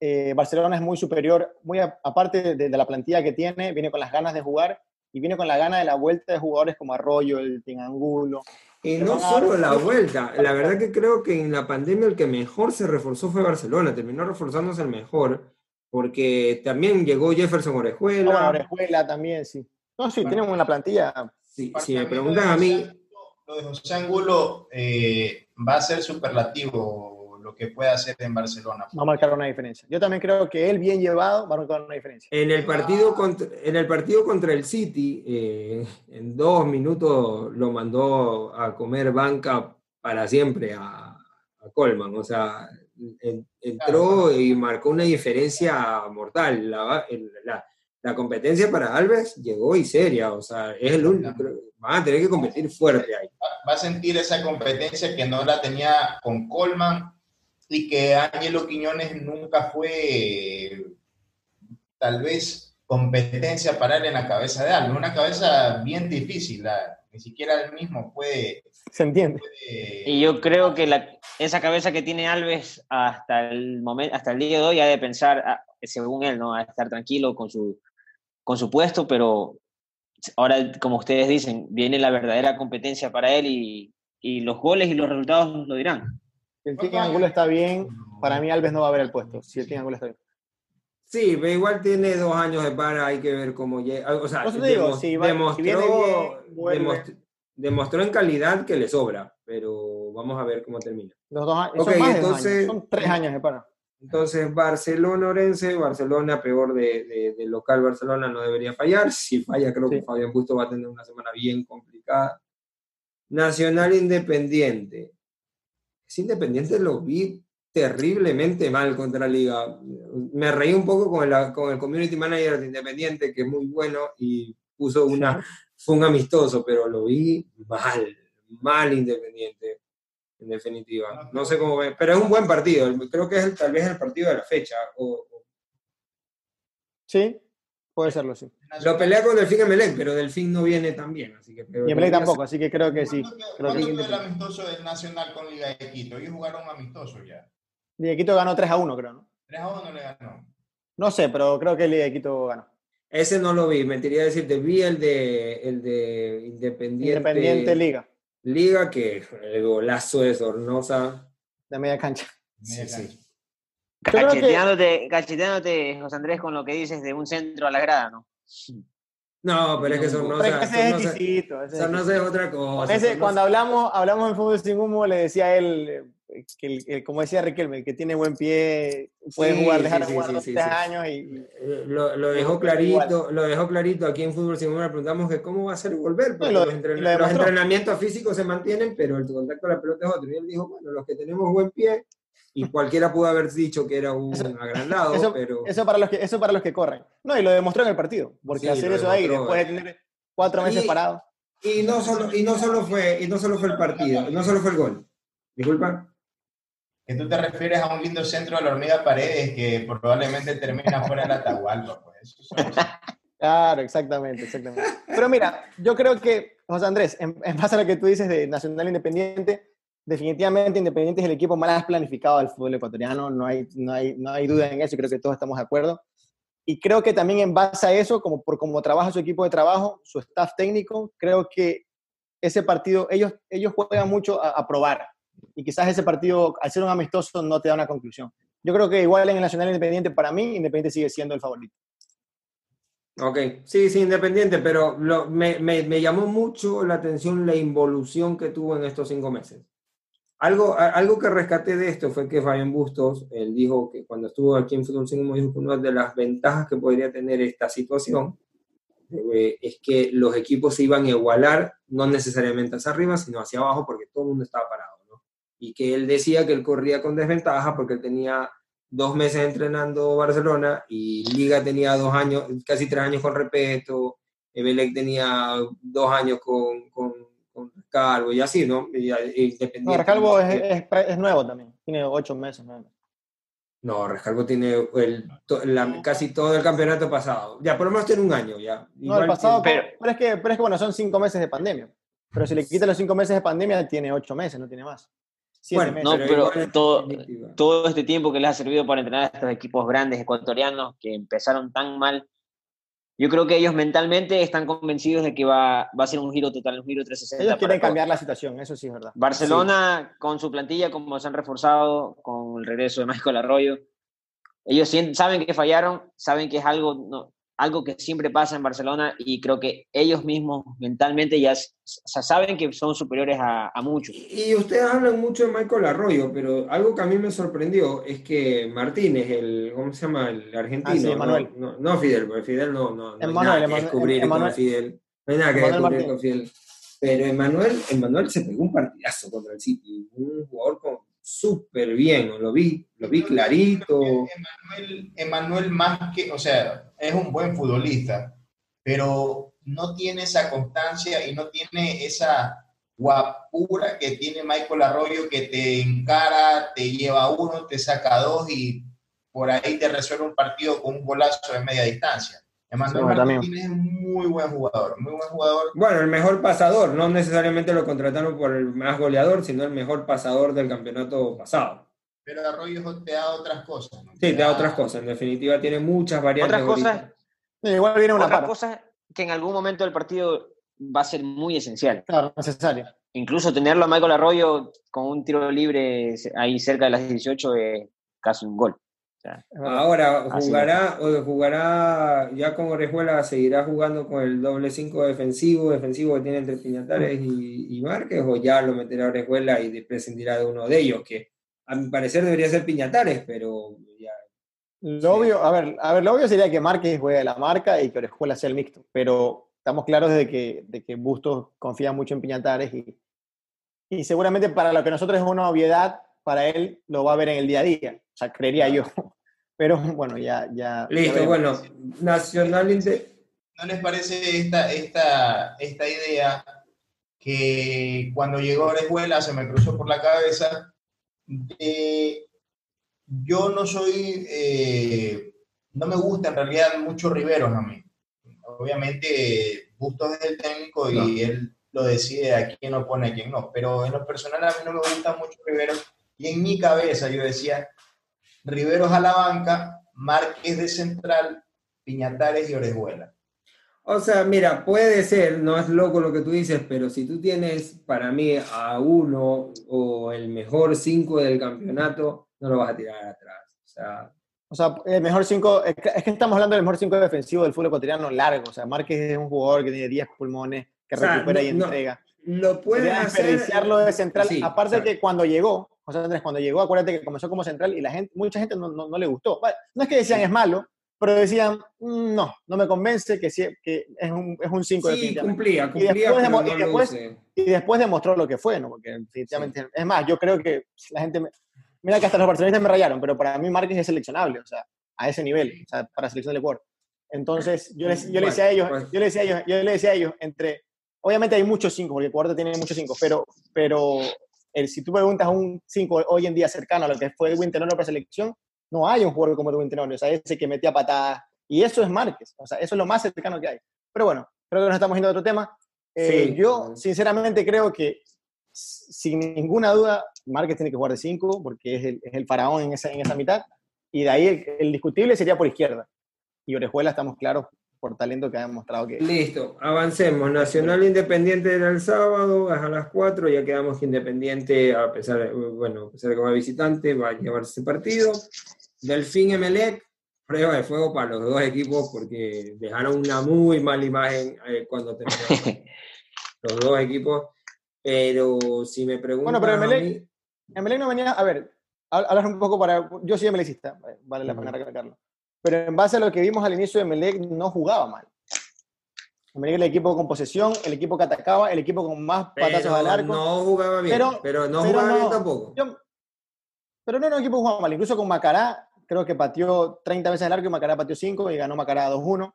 eh, Barcelona es muy superior, muy aparte de, la plantilla que tiene, viene con las ganas de jugar y viene con la gana de la vuelta de jugadores como Arroyo, el Tinangulo. Y no solo la vuelta, la verdad que creo que en la pandemia el que mejor se reforzó fue Barcelona, terminó reforzándose el mejor, porque también llegó Jefferson Orejuela. Orejuela también, sí. No, sí, tenemos una plantilla. Sí, si me preguntan a mí, lo de José Angulo eh, va a ser superlativo lo que puede hacer en Barcelona. Va a marcar una diferencia. Yo también creo que él bien llevado va a marcar una diferencia. En el partido contra, en el, partido contra el City, eh, en dos minutos lo mandó a comer banca para siempre a, Colman. O sea, entró y marcó una diferencia mortal. La, la, la competencia para Alves llegó y seria, o sea, es el único, van a tener que competir fuerte ahí. Va a sentir esa competencia que no la tenía con Colman y que Ángelo Quiñones nunca fue tal vez competencia para él en la cabeza de Alves. Una cabeza bien difícil, ni siquiera él mismo puede... Se entiende. y yo creo que la, esa cabeza que tiene Alves hasta el, momento, hasta el día de hoy ha de pensar, ah, según él, ¿no? a estar tranquilo con su, con su puesto, pero ahora, como ustedes dicen, viene la verdadera competencia para él y, y los goles y los resultados lo dirán. Si el King Angulo está bien, para mí Alves no va a ver el puesto, si el King Angulo está bien. Sí, pero igual tiene dos años de para, hay que ver cómo llega. O sea, demostró, demostró, en calidad que le sobra, pero vamos a ver cómo termina. Los dos años, son, más entonces, son tres años de para. Entonces, Barcelona-Orense, Barcelona, peor de, de, local Barcelona, no debería fallar. Si falla, creo que Fabián Busto va a tener una semana bien complicada. Nacional Independiente. Es Independiente, lo vi terriblemente mal contra Liga. Me reí un poco con el, con el community manager de Independiente, que es muy bueno, y puso una, fue un amistoso, pero lo vi mal, mal Independiente, en definitiva. No sé cómo ve, pero es un buen partido, creo que es tal vez el partido de la fecha. Sí, Puede serlo, sí. Lo pelea con Delfín Emelec, pero Delfín no viene tan bien. Así que, y Emelec tampoco, así que creo que sí. Creo que... el amistoso del Nacional con Liga de Quito? Ellos jugaron amistoso ya. Liga de Quito ganó 3 a 1, creo, ¿no? 3 a 1 le ganó. No sé, pero creo que Liga de Quito ganó. Ese no lo vi, mentiría decirte, vi el de, el de Independiente. Independiente Liga. Liga, que el golazo de Sornosa. De media cancha. Media cancha. Sí. Cacheteándote, José Andrés, con lo que dices de un centro a la grada, ¿no? No, pero es que Sornosa, Sornosa, es otra cosa. Cuando hablamos, hablamos en fútbol sin humo, le decía a él, eh, que como decía Riquelme, que tiene buen pie, puede jugar, dejar sí, jugar sí, años y... Eh, lo, lo dejó clarito, lo dejó clarito aquí en Fútbol Humo, le preguntamos que cómo va a ser volver, porque los, entrenamientos físicos se mantienen, pero el contacto con la pelota es otro. Y él dijo, bueno, los que tenemos buen pie, y cualquiera pudo haber dicho que era un agrandado, eso, pero... Eso para, los que, eso para los que corren. No, y lo demostró en el partido, porque hacer eso ahí, después de tener cuatro meses parado. Y no, solo, y, no solo fue, y no solo fue el partido, no solo fue el gol. Disculpa. Que tú te refieres a un lindo centro de la hormiga Paredes que probablemente termina fuera de la Atahualpa. Pues. Claro, exactamente, exactamente. Pero mira, yo creo que, José Andrés, en, en base a lo que tú dices de Nacional Independiente, definitivamente Independiente es el equipo más planificado del fútbol ecuatoriano, no hay, no hay, no hay duda en eso, creo que todos estamos de acuerdo. Y creo que también en base a eso, como por cómo trabaja su equipo de trabajo, su staff técnico, creo que ese partido, ellos, ellos juegan mucho a, probar. Y quizás ese partido, al ser un amistoso, no te da una conclusión. Yo creo que igual en el Nacional Independiente, para mí, Independiente sigue siendo el favorito. Ok, sí, sí, Independiente, pero me, me, llamó mucho la atención la involución que tuvo en estos cinco meses. Algo, algo que rescaté de esto fue que Fabián Bustos, él dijo que cuando estuvo aquí en Fútbol 5, dijo que una de las ventajas que podría tener esta situación eh, es que los equipos se iban a igualar, no necesariamente hacia arriba, sino hacia abajo, porque todo el mundo estaba parado. Y que él decía que él corría con desventaja porque él tenía dos meses entrenando Barcelona y Liga tenía dos años, casi tres años con Repeto, Emelec tenía dos años con, con con Rescalvo y así, ¿no? No, Rescalvo es, es, nuevo también, tiene ocho meses. ¿no? No, Rescalvo tiene el, casi todo el campeonato pasado. Ya, por lo menos tiene un año ya. no, el pasado, pero, es que, pero es que, bueno, son cinco meses de pandemia. Pero si le quitas los cinco meses de pandemia, tiene ocho meses, no tiene más. Bueno, no, pero, todo, todo este tiempo que les ha servido para entrenar a estos equipos grandes ecuatorianos que empezaron tan mal yo creo que ellos mentalmente están convencidos de que va, va a ser un giro total, un giro 360. Ellos quieren cambiar la situación, eso sí es verdad. Barcelona, con su plantilla, como se han reforzado, con el regreso de Michael Arroyo, ellos saben que fallaron, saben que es algo, no, algo que siempre pasa en Barcelona y creo que ellos mismos mentalmente ya saben que son superiores a, a, muchos. Y ustedes hablan mucho de Michael Arroyo, pero algo que a mí me sorprendió es que Martínez, el, ¿cómo se llama? El argentino. Ah, no, no, Fidel, porque Fidel no, no, no hay nada que descubrir con Fidel. No hay nada que descubrir con Fidel. Pero Emanuel, Emanuel se pegó un partidazo contra el City, un jugador con súper bien, lo vi, lo vi clarito. Emanuel, más que, o sea, es un buen futbolista, pero no tiene esa constancia y no tiene esa guapura que tiene Michael Arroyo que te encara, te lleva uno, te saca dos y por ahí te resuelve un partido con un golazo de media distancia. Emanuel Martínez es muy buen jugador, muy buen jugador. Bueno, el mejor pasador, no necesariamente lo contrataron por el más goleador, sino el mejor pasador del campeonato pasado. Pero Arroyo te da otras cosas. Sí, te da otras cosas. En definitiva, tiene muchas variantes. Otras cosas. igual viene una otras cosas que en algún momento del partido va a ser muy esencial. Claro, necesario. Incluso tenerlo a Michael Arroyo con un tiro libre ahí cerca de las 18 es casi un gol. Ahora, jugará, o jugará ya con Orejuela, seguirá jugando con el doble 5 defensivo, defensivo que tiene entre Piñatares y, y, Márquez, o ya lo meterá Orejuela y prescindirá de uno de ellos, que a mi parecer debería ser Piñatares, pero ya. Lo obvio, a ver, a ver, lo obvio sería que Márquez juegue la marca y que Orejuela sea el mixto, pero estamos claros de que, de que Bustos confía mucho en Piñatares y, y seguramente para lo que nosotros es una obviedad, para él lo va a ver en el día a día. O sea, creería yo. Pero bueno, ya. ya Listo, bueno. Nacional ¿No les parece esta, esta, esta idea que cuando llegó a Orejuela se me cruzó por la cabeza? yo no soy. Eh, no me gusta en realidad mucho Riveros a mí. Obviamente, Bustos es el técnico y él lo decide a quién lo pone, a quién no. Pero en lo personal a mí no me gusta mucho Riveros y en mi cabeza yo decía, Riveros a la banca, Márquez de central, Piñatares y Orejuela. O sea, mira, puede ser, no es loco lo que tú dices, pero si tú tienes para mí a uno o el mejor cinco del campeonato, no lo vas a tirar atrás. O sea, o sea, el mejor cinco, es que estamos hablando del mejor cinco defensivo del fútbol ecuatoriano largo. O sea, Márquez es un jugador que tiene 10 pulmones, que recupera y entrega. lo puede hacer. de central. Aparte de que cuando llegó, José Andrés, cuando llegó, acuérdate que comenzó como central y la gente, mucha gente no, no, le gustó. no es que decían es malo, pero decían, mm, no, no me convence que, que es un 5 es un sí, cumplía, cumplía, y después, y, después, y después, demostró lo que fue, ¿no? Porque definitivamente, es más, yo creo que la gente, mira que hasta los barcelonistas me rayaron, pero para mí Márquez es seleccionable, o sea, a ese nivel, o sea, para selección del Ecuador. Entonces, yo les, yo les decía a ellos, pues. yo les decía a ellos, yo les decía a ellos, entre, obviamente hay muchos 5, porque Ecuador tiene muchos 5, pero, pero el, si tú preguntas a un 5 hoy en día cercano a lo que fue Edwin Tenorio para selección, no hay un jugador como Edwin Tenorio, o sea, ese que metía patadas, y eso es Márquez, o sea, eso es lo más cercano que hay. Pero bueno, creo que nos estamos yendo a otro tema. Eh, yo, sinceramente, creo que sin ninguna duda, Márquez tiene que jugar de 5, porque es el, es el, faraón en esa, en esa mitad, y de ahí el, el discutible sería por izquierda. Y Orejuela, estamos claros, por talento que ha demostrado que... Listo, avancemos. Nacional Independiente era el sábado, a las 4, ya quedamos Independiente, a pesar, de, bueno, a pesar de que va visitante, va a llevarse ese partido. Delfín Emelec, prueba de fuego para los dos equipos porque dejaron una muy mala imagen eh, cuando terminaron los dos equipos. Pero si me preguntan... Bueno, pero Emelec, Emelec no venía... A ver, hablar un poco para... Yo soy emelecista, vale la pena recalcarlo pero en base a lo que vimos al inicio de Melec, no jugaba mal. Melec el equipo con posesión, el equipo que atacaba, el equipo con más patazos al arco. No jugaba bien, pero, no jugaba bien tampoco. pero no era un equipo que jugaba mal, incluso con Macará, creo que pateó 30 veces al arco y Macará pateó 5 y ganó Macará 2-1.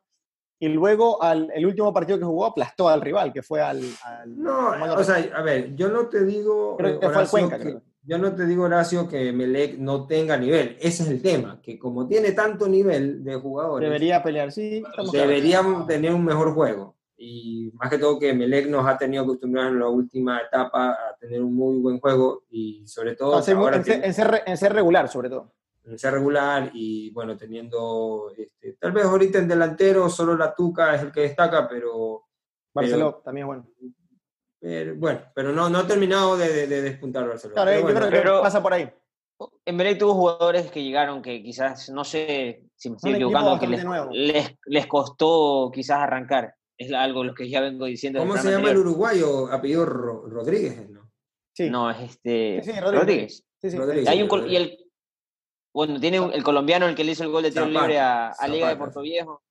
Y luego al, el último partido que jugó aplastó al rival, que fue al... no, o sea, a ver, yo no te digo... Creo que fue al Cuenca, creo yo no te digo, Horacio, que Melec no tenga nivel. Ese es el tema, que como tiene tanto nivel de jugadores. Debería pelear, sí. Deberían tener un mejor juego. Y más que todo que Melec nos ha tenido acostumbrados en la última etapa a tener un muy buen juego y sobre todo... en, ser, en, ser, regular, sobre todo. En ser regular y bueno, teniendo... Este, tal vez ahorita en delantero solo la Tuca es el que destaca, pero... Barceló también es bueno. Pero, bueno, pero no, no ha terminado de, de, despuntar Barcelona. Claro, yo creo que pasa por ahí. En Belén tuvo jugadores que llegaron que quizás, no sé si me estoy equivocando, que les, les, costó quizás arrancar. Es algo lo que ya vengo diciendo. ¿Cómo se llama el uruguayo? Apellido Rodríguez, ¿no? Sí. No, es este. Rodríguez. Sí, sí. Hay un, y el, bueno, tiene el colombiano el que le hizo el gol de tiro libre a, a Liga de Puerto Viejo.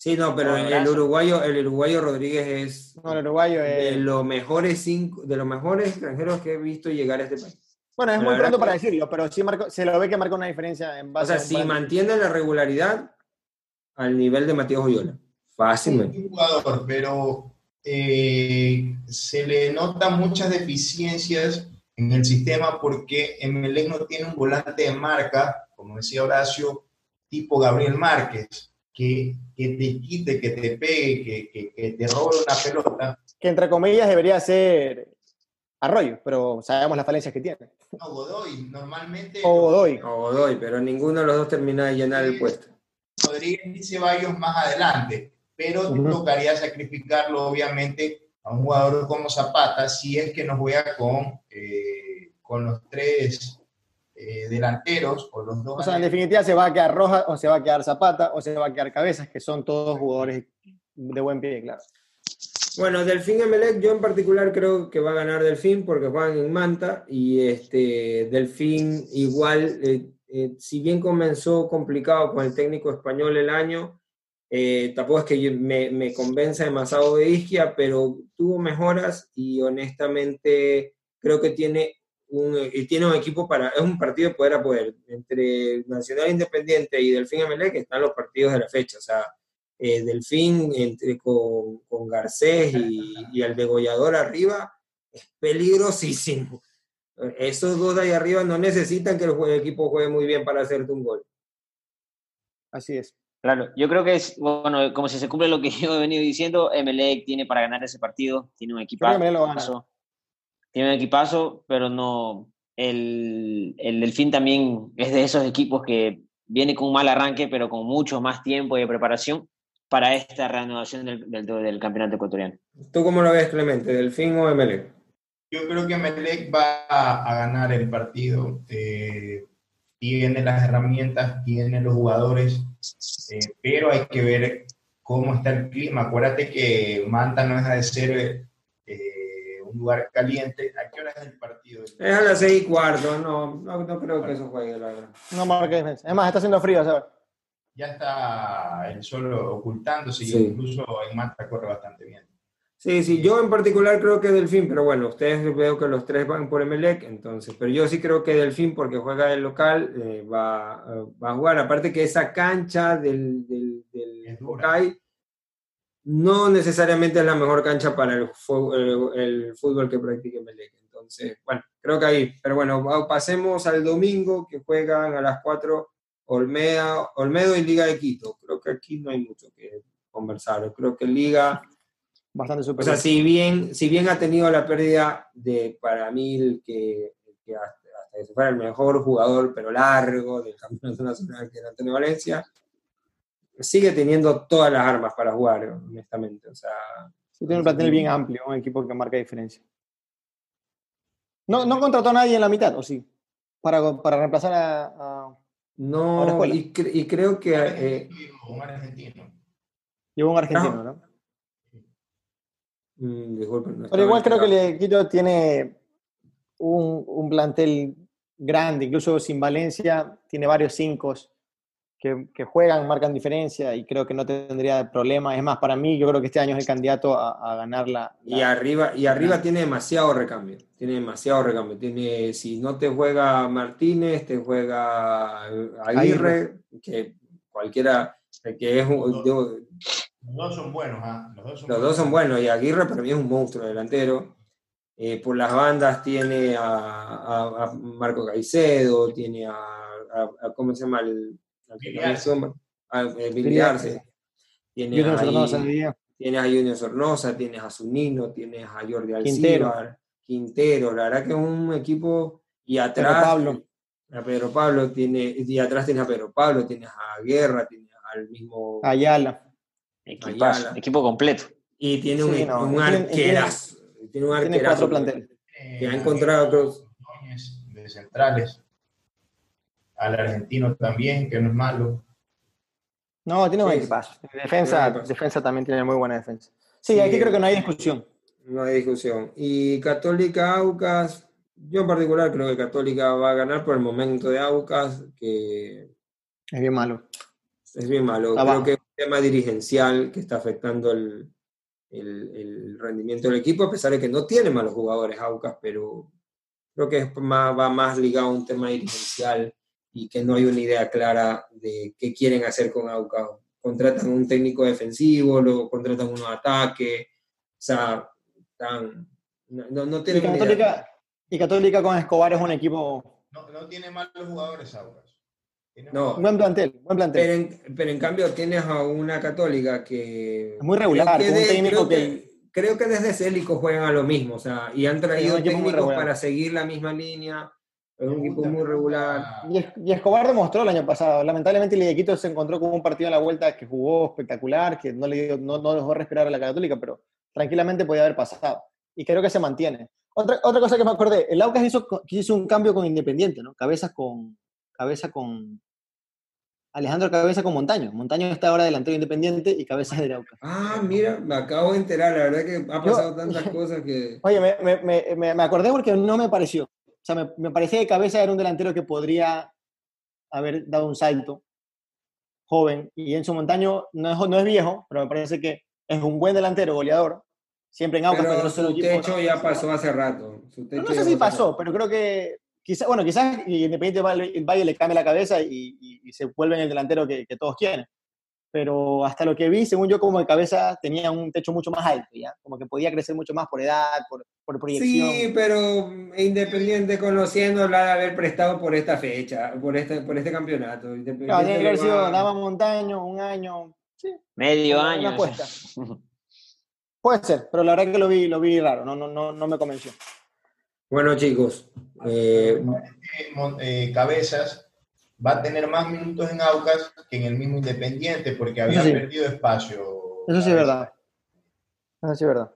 Sí, no, pero el uruguayo, el uruguayo Rodríguez es no, el uruguayo de los mejores cinco, de los mejores extranjeros que he visto llegar a este país. Bueno, es muy pronto para decirlo, pero sí se lo ve que marca una diferencia en base O sea, si mantiene la regularidad al nivel de Matías Oyola, fácilmente. un jugador, pero eh, se le notan muchas deficiencias en el sistema porque Emelec no tiene un volante de marca, como decía Horacio, tipo Gabriel Márquez que, que te quite, que te pegue, que, que, que te robe una pelota. Que entre comillas debería ser Arroyo, pero sabemos las falencias que tiene. No, Godoy, normalmente. O Godoy. O Godoy, pero ninguno de los dos termina de llenar el puesto. Rodríguez y Ceballos más adelante, pero te Ujú. tocaría sacrificarlo, obviamente, a un jugador como Zapata si es que no juega con, eh, con los tres eh, delanteros o los dos. O sea, en definitiva se va a quedar Roja, o se va a quedar Zapata, o se va a quedar Cabezas, que son todos jugadores de buen pie, claro. Bueno, Delfín Emelec, yo en particular creo que va a ganar Delfín porque juegan en Manta y este Delfín igual, eh, eh, si bien comenzó complicado con el técnico español el año, eh, tampoco es que me, me convenza demasiado de Isquia, pero tuvo mejoras y honestamente creo que tiene un, y tiene un equipo para, es un partido de poder a poder. Entre Nacional Independiente y Delfín Emelec están los partidos de la fecha, o sea, eh, Delfín entre, con, con Garcés y, y el degollador arriba es peligrosísimo. Eh, Esos dos de ahí arriba no necesitan que el, equipo juegue muy bien para hacerte un gol. Así es. Claro, yo creo que es, bueno, como si se cumple lo que yo he venido diciendo, Emelec tiene para ganar ese partido, tiene un Creo que Emelec lo gana. equipazo, tiene un equipazo, pero no, el, el Delfín también es de esos equipos que viene con un mal arranque, pero con mucho más tiempo de preparación para esta reanudación del, del, del campeonato ecuatoriano. ¿Tú cómo lo ves, Clemente? ¿Delfín o Emelec? Yo creo que Melec va a, a ganar el partido. eh, tiene las herramientas, tiene los jugadores, eh, pero hay que ver cómo está el clima. Acuérdate que Manta no deja de ser un lugar caliente. ¿A qué hora es el partido? Es a las seis y cuarto, no, no, no creo que eso juegue, la verdad. No marca defensa. Es más, está haciendo frío, ¿sabes? Ya está el sol ocultándose Sí. y incluso en Manta corre bastante bien. Sí, sí, yo en particular creo que Delfín, pero bueno, ustedes veo que los tres van por Emelec, entonces, pero yo sí creo que Delfín, porque juega el local, eh, va, eh, va a jugar. Aparte que esa cancha del, del, del Es dura. No necesariamente es la mejor cancha para el, el- el fútbol que practica Emelec. Entonces, bueno, creo que ahí. Pero bueno, pasemos al domingo, que juegan a las 4 Olmeda, Olmedo y Liga de Quito. Creo que aquí no hay mucho que conversar. Creo que Liga... Bastante O superior. sea, si bien, si bien ha tenido la pérdida de, para mí, el que, el que hasta, hasta que se fuera el mejor jugador, pero largo, del campeonato nacional, que era Antonio Valencia, sigue teniendo todas las armas para jugar, honestamente. O sea, Sí, tiene un plantel bien amplio, un equipo que marca diferencia. No, no contrató a nadie en la mitad, ¿o sí? Para, para reemplazar a, a- no, y, cre- y creo que... eh, un argentino. Llevó un argentino, ¿no? mm, disculpen, no Pero igual creo que el Quito tiene un, un plantel grande, incluso sin Valencia, tiene varios cinco que, que juegan, marcan diferencia y creo que no tendría problema. Es más, para mí, yo creo que este año es el candidato a, a ganar la. Y arriba, y arriba tiene demasiado recambio. Tiene demasiado recambio. Tiene, si no te juega Martínez, te juega eh, Aguirre, que cualquiera, que es un- yo- Los dos son buenos, ¿ah? Los dos son los dos son buenos. Y Aguirre para mí es un monstruo delantero. Eh, por las bandas tiene a, a- a Marco Caicedo, tiene a, a- a- ¿cómo se llama? El, al que Billy también Arce. suma, a, eh, Billy Billy Arce. Arce. Tiene Junior ahí- Sornosa día. Tienes a Junior Sornosa, tienes a Zunino, tienes a Jordi. Alcibar, Quintero, la verdad que es un equipo y Pedro atrás Pablo. a Pedro Pablo tiene y atrás tienes a Pedro Pablo, tienes a Guerra, tienes al mismo Ayala. Equipazo, Ayala. equipo completo. y tiene Sí, un, no, un tiene- arquerazo, tiene un Tiene arquerazo cuatro planteles. que ha encontrado cruz. Núñez, de centrales. Al argentino también, que no es malo. No, tiene buen Sí, equipazo. Defensa, defensa también tiene muy buena defensa. Sí, Sí. aquí creo que no hay discusión. No hay discusión. Y Católica Aucas, yo en particular creo que Católica va a ganar por el momento de Aucas, que Es bien malo. Es bien malo. Abajo. Creo que es un tema dirigencial que está afectando el, el- el rendimiento del equipo, a pesar de que no tiene malos jugadores Aucas, pero creo que es más, va más ligado a un tema dirigencial y que no hay una idea clara de qué quieren hacer con Aucas. Contratan un técnico defensivo, luego contratan uno de ataque, o sea, están- no, no, no Y tienen una idea. Católica, y Católica con Escobar es un equipo. No, no tiene malos jugadores Aucas. No, Buen plantel, buen plantel. pero en, pero en cambio tienes a una católica que... Es muy regular, creo con un de- técnico creo que- creo que desde Célico juegan a lo mismo, o sea, y han traído técnicos para seguir la misma línea. Es un equipo muy regular. Y, Es- y Escobar demostró el año pasado. Lamentablemente, el Iquitos se encontró con un partido en la vuelta que jugó espectacular, que no le dio- no, no dejó respirar a la Católica, pero tranquilamente podía haber pasado. Y creo que se mantiene. Otra, otra cosa que me acordé, el Aucas hizo, hizo un cambio con Independiente, ¿no? Cabeza con, cabeza con Alejandro Cabeza con Montaño. Montaño está ahora delantero Independiente y Cabeza del Aucas. Ah, mira, me acabo de enterar, la verdad que ha pasado tantas cosas que... Oye, me, me, me, me- me acordé porque no me pareció. O sea, me, me parecía que Cabeza era un delantero que podría haber dado un salto joven. Y Enzo Montaño no es, no es viejo, pero me parece que es un buen delantero, goleador. Siempre en Aucas, Pero su equipo, techo ¿no? ya pasó hace rato. su techo no sé si pasó, pero creo que quizás, bueno, quizás Independiente Valle, Valle le cambia la cabeza y, y- y se vuelve en el delantero que, que todos quieren. Pero hasta lo que vi, según yo, como de cabeza tenía un techo mucho más alto, ¿ya? Como que podía crecer mucho más por edad, por, por proyección. Sí, pero Independiente conociendo la de haber prestado por esta fecha, por este, por este campeonato. Claro, Independiente tiene que haber sido Dama Montaño, un año. Sí, Medio una año. apuesta. Puede ser, pero la verdad que lo vi, lo vi raro, no, no, no, no me convenció. Bueno, chicos, eh, Eh, eh, Cabezas va a tener más minutos en Aucas que en el mismo Independiente porque había sí. perdido espacio. Eso sí es verdad. Eso sí es verdad.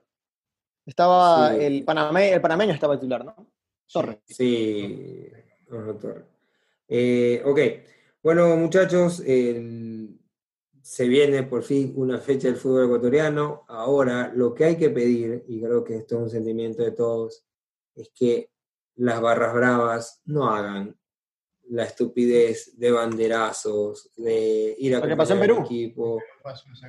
Estaba Sí. el, paname, el panameño estaba titular, ¿no? Torres. sí, Torres. Eh, ok, bueno, muchachos, se viene por fin una fecha del fútbol ecuatoriano. Ahora, lo que hay que pedir, y creo que esto es un sentimiento de todos, es que las barras bravas no hagan la estupidez de banderazos, de ir a Lo que pasó en Perú. equipo.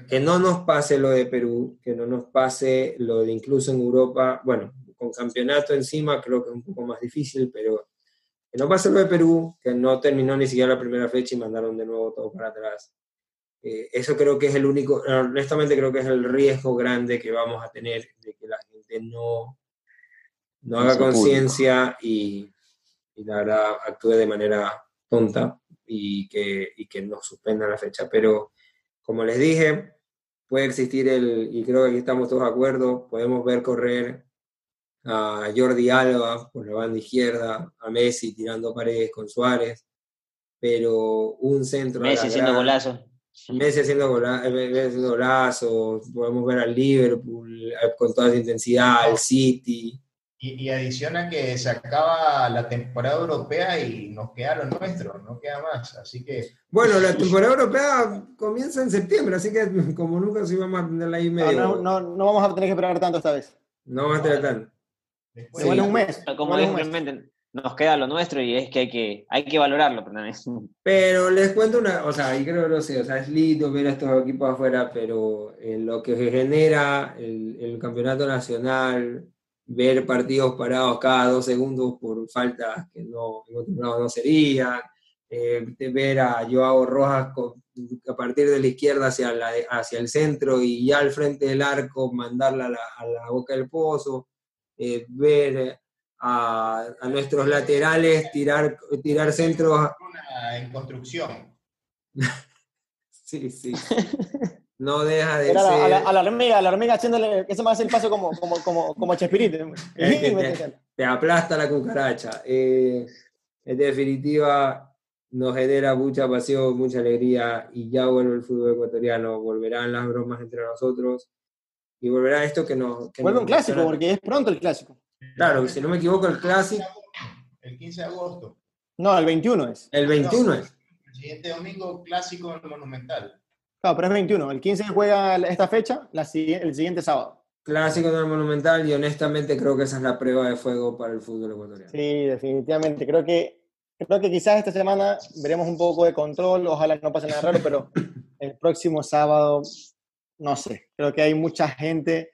que no nos pase lo de Perú, que no nos pase lo de incluso en Europa, bueno, con campeonato encima creo que es un poco más difícil, pero que no pase lo de Perú, que no terminó ni siquiera la primera fecha y mandaron de nuevo todo para atrás. Eh, eso creo que es el único, honestamente creo que es el riesgo grande que vamos a tener de que la gente no, no haga conciencia y, y la verdad actúe de manera tonta y que, y que nos suspenda la fecha. Pero como les dije, puede existir el, y creo que aquí estamos todos de acuerdo, podemos ver correr a Jordi Alba por la banda izquierda, a Messi tirando paredes con Suárez, pero un centro... Messi haciendo golazo. Messi haciendo, gola- eh, golazos, podemos ver al Liverpool eh, con toda esa intensidad, al City. Y, y adiciona que se acaba la temporada europea y nos queda lo nuestro, no queda más. Así que Bueno, la temporada europea comienza en septiembre, así que como nunca se vamos a tenerla ahí No, medio... no, no, no vamos a tener que esperar tanto esta vez. no va a estar tan... después Sí. Un mes. Como dijo un mes. Clemente, nos queda lo nuestro y es que hay que, hay que valorarlo. Perdón. Pero les cuento una, o sea, y creo que lo sé, o sea, es lindo ver a estos equipos afuera, pero eh, lo que genera el, el campeonato nacional, ver partidos parados cada dos segundos por faltas que no, en otro lado no serían, eh, ver a Joao Rojas con- a partir de la izquierda hacia, la, hacia el centro y ya al frente del arco mandarla a la, a la boca del pozo, eh, ver a, a nuestros laterales tirar, tirar centros una en construcción. Sí, sí. No deja de Era la- a, la, ser. a la hormiga, a la hormiga haciéndole, ese más el paso como, como, como, como Chespirito. Es que te, te aplasta la cucaracha. Eh, en definitiva, nos genera mucha pasión, mucha alegría y ya vuelve el fútbol ecuatoriano. Volverán las bromas entre nosotros y volverá esto que nos. que Vuelve nos un clásico, porque es pronto el clásico. Claro, si no me equivoco, el clásico, El 15 de agosto. No, el 21 es. el 21 es. El siguiente domingo, clásico en el Monumental. Claro, pero es 21. El 15 juega esta fecha, la, el siguiente sábado. Clásico en el Monumental y honestamente creo que esa es la prueba de fuego para el fútbol ecuatoriano. Sí, definitivamente. Creo que, creo que quizás esta semana veremos un poco de control, ojalá no pase nada raro, pero el próximo sábado, no sé, creo que hay mucha gente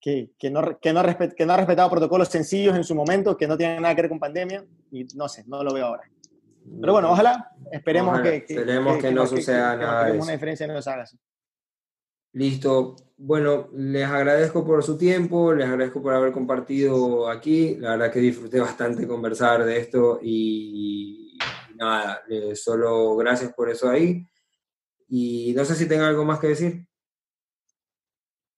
que, que, no, que, no, respet- que no ha respetado protocolos sencillos en su momento, que no tienen nada que ver con pandemia, y no sé, no lo veo ahora. Pero bueno, ojalá, esperemos Ojalá, que, esperemos que no nos- suceda que nada de peguemos eso. una diferencia no haga así. Listo. Bueno, les agradezco por su tiempo, les agradezco por haber compartido aquí. La verdad que disfruté bastante conversar de esto y nada, eh, solo gracias por eso ahí. Y no sé si tenga algo más que decir.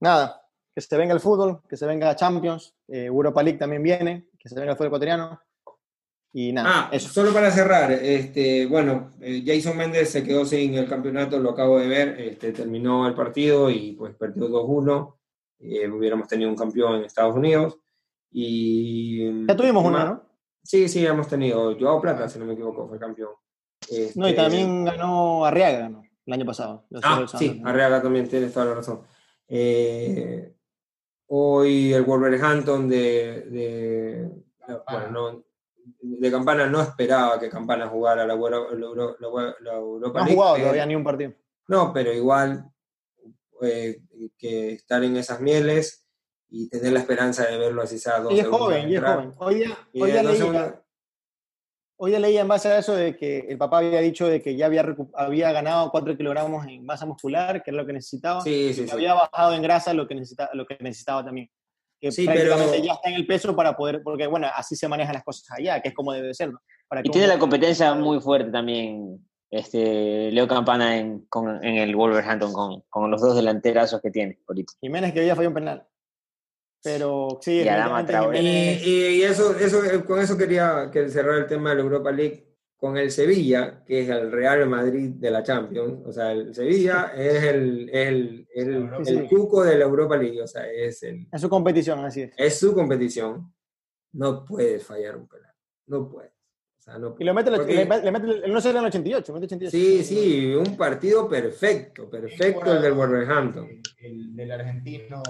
Nada, que se venga el fútbol, que se venga Champions, eh, Europa League también viene, que se venga el fútbol ecuatoriano. Y nada, ah, eso. Solo para cerrar, este, bueno, eh, Jason Méndez se quedó sin el campeonato, lo acabo de ver, este, terminó el partido y pues perdió 2-1. Eh, hubiéramos tenido un campeón en Estados Unidos. Y, ya tuvimos uno, ¿no? Sí, sí, hemos tenido. Joao Plata, si no me equivoco, fue campeón. Este, no, y también ganó Arriaga, ¿no? El año pasado. Ah, sí, Arriaga también tiene toda la razón. Eh, hoy el Wolverhampton de, de, bueno, no, de Campana no esperaba que Campana jugara la, la, la, la Europa No ha jugado todavía ni un partido. No, pero igual eh, que estar en esas mieles y tener la esperanza de verlo así sea dos Y es joven, y es joven. Hoy día, hoy día leía, hoy leía en base a eso de que el papá había dicho de que ya había, había ganado 4 kilogramos en masa muscular, que era lo que necesitaba. Sí, sí, sí. Había bajado en grasa lo que necesitaba, lo que necesitaba también. Que sí, prácticamente pero... ya está en el peso para poder, porque bueno, así se manejan las cosas allá, que es como debe ser. Para y tiene la competencia muy fuerte también este, Leo Campana en, con, en el Wolverhampton con, con, los dos delanterazos que tiene ahorita. Jiménez que hoy ya falló un penal. Pero sí, y, y, eso, eso, con eso quería que cerrar el tema de la Europa League con el Sevilla, que es el Real Madrid de la Champions. O sea, el Sevilla es el, el, el, el cuco de la Europa League. O sea, es, el, es su competición, así es. Es su competición. No puedes fallar un penal. No puedes. O sea, no y lo mete, porque, le, le mete el, no sé, en el 88, mete 88. Sí, sí, un partido perfecto, perfecto el del Wolverhampton. El, el del argentino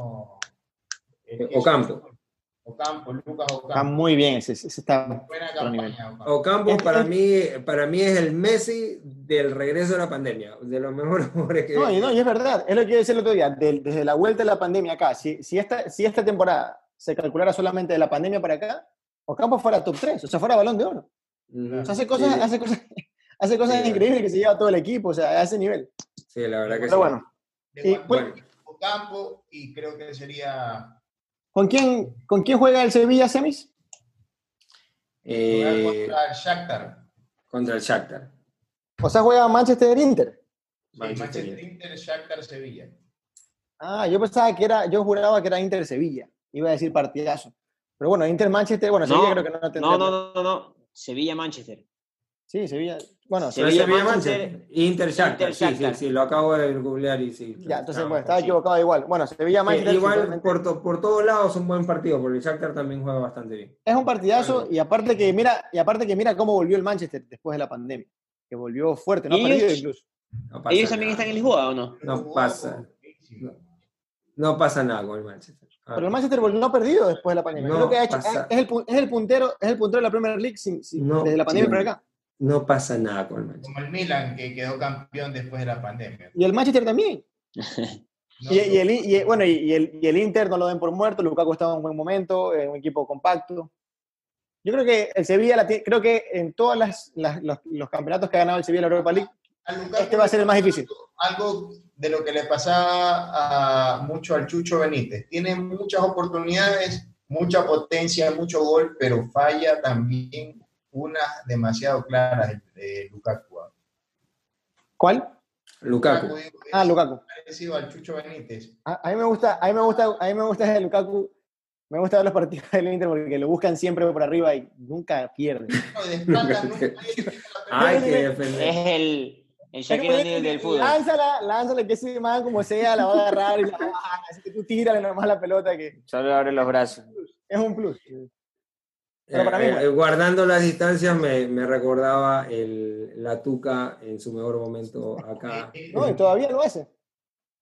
Ocampo. Ocampo, Lucas Ocampo. Está muy bien, ese, ese está Buena campaña, Ocampo. Ocampo para mí, para mí es el Messi del regreso de la pandemia, de los mejores jugadores que... No, y, no, y es verdad, es lo que yo decía el otro día, de, desde la vuelta de la pandemia acá, si, si, esta, si esta temporada se calculara solamente de la pandemia para acá, Ocampo fuera top 3, o sea, fuera balón de oro. O sea, hace cosas, sí. hace cosas, hace cosas sí, increíbles que se lleva todo el equipo, o sea, a ese nivel. Sí, la verdad que Pero sí. bueno. Y, bueno. Ocampo, y creo que sería ¿Con quién, ¿Con quién juega el Sevilla semis? Eh, contra el Shakhtar. Contra el Shakhtar. O sea, juega Manchester Inter. Sí, Manchester, Manchester Inter, Shakhtar, Sevilla. Ah, yo pensaba que era, yo juraba que era Inter Sevilla. Iba a decir partidazo. Pero bueno, Inter Manchester, bueno, Sevilla no, creo que no tendrá. No, no, no, no, Sevilla Manchester. Sí, Sevilla. Bueno, Sevilla, Sevilla Manchester. Inter Shakhtar, sí, sí, sí, lo acabo de googlear y sí. Ya, entonces, bueno, estaba equivocado igual. Bueno, Sevilla Manchester. Sí, igual, por, to, por todos lados es un buen partido, porque el Shakhtar también juega bastante bien. Es un partidazo, y aparte que mira, y aparte que mira cómo volvió el Manchester después de la pandemia. Que volvió fuerte, no ha perdido incluso. No ¿Ellos también están en Lisboa o no? No pasa. No, no pasa nada con el Manchester. Pero el Manchester no ha perdido después de la pandemia. No Creo que ha hecho, pasa. es, el, es, el, puntero, es el puntero de la Premier League sin, sin, No, desde la pandemia sí. para acá. No pasa nada con el Manchester. Como el Milan, que quedó campeón después de la pandemia. Y el Manchester también. No, y, y, el, y, bueno, y, el, y el Inter no lo den por muerto, Lukaku está en un buen momento, en un equipo compacto. Yo creo que el Sevilla, la, creo que en todos las, las, los, los, campeonatos que ha ganado el Sevilla en la Europa League, este va a ser el más difícil. Algo de lo que le pasaba a, mucho al Chucho Benítez. Tiene muchas oportunidades, mucha potencia, mucho gol, pero falla también unas demasiado claras de Lukaku. ¿Cuál? Lukaku. Ah, Lukaku. Parecido al Chucho Benítez. A, a, mí me gusta, a mí me gusta, a mí me gusta el Lukaku. Me gusta ver los partidos del Inter porque lo buscan siempre por arriba y nunca pierden. No, Ay, que defender. Es el, el Shaquille O'Neal del fútbol. Lánzala, lánzala, que ese man como sea la va a agarrar y la va a bajar. Así que tú tírale nomás la pelota que... Solo abre los brazos. Es un plus. Pero para mí, eh, guardando las distancias, me, me recordaba el, la Tuca en su mejor momento acá. No, y todavía lo hace.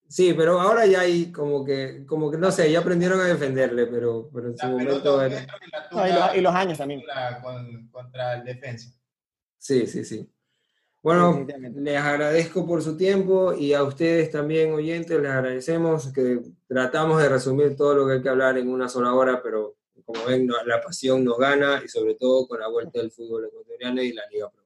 Sí, pero ahora ya hay como que, como que no sé, ya aprendieron a defenderle, pero, pero en su la momento. Era... No, y, los, y, los, años también. Con, contra el defensa. Sí, sí, sí. Bueno, les agradezco por su tiempo y a ustedes también, oyentes, les agradecemos que tratamos de resumir todo lo que hay que hablar en una sola hora, pero como ven, la pasión nos gana y sobre todo con la vuelta del fútbol ecuatoriano y la Liga Pro.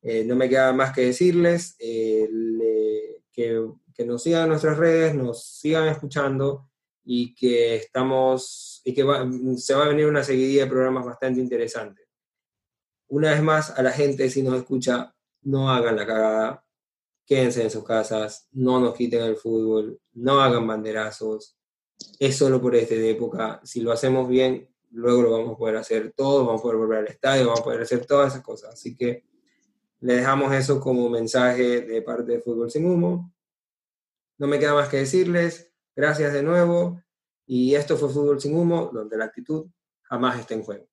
Eh, no me queda más que decirles eh, le, que, que, nos sigan en nuestras redes, nos sigan escuchando y que estamos y que va, se va a venir una seguidilla de programas bastante interesantes. una vez más a la gente, si nos escucha, no hagan la cagada, quédense en sus casas, no nos quiten el fútbol, no hagan banderazos, es solo por este de época. Si lo hacemos bien, luego lo vamos a poder hacer todo, vamos a poder volver al estadio, vamos a poder hacer todas esas cosas. Así que le dejamos eso como mensaje de parte de Fútbol Sin Humo. No me queda más que decirles, gracias de nuevo. Y esto fue Fútbol Sin Humo, donde la actitud jamás está en juego.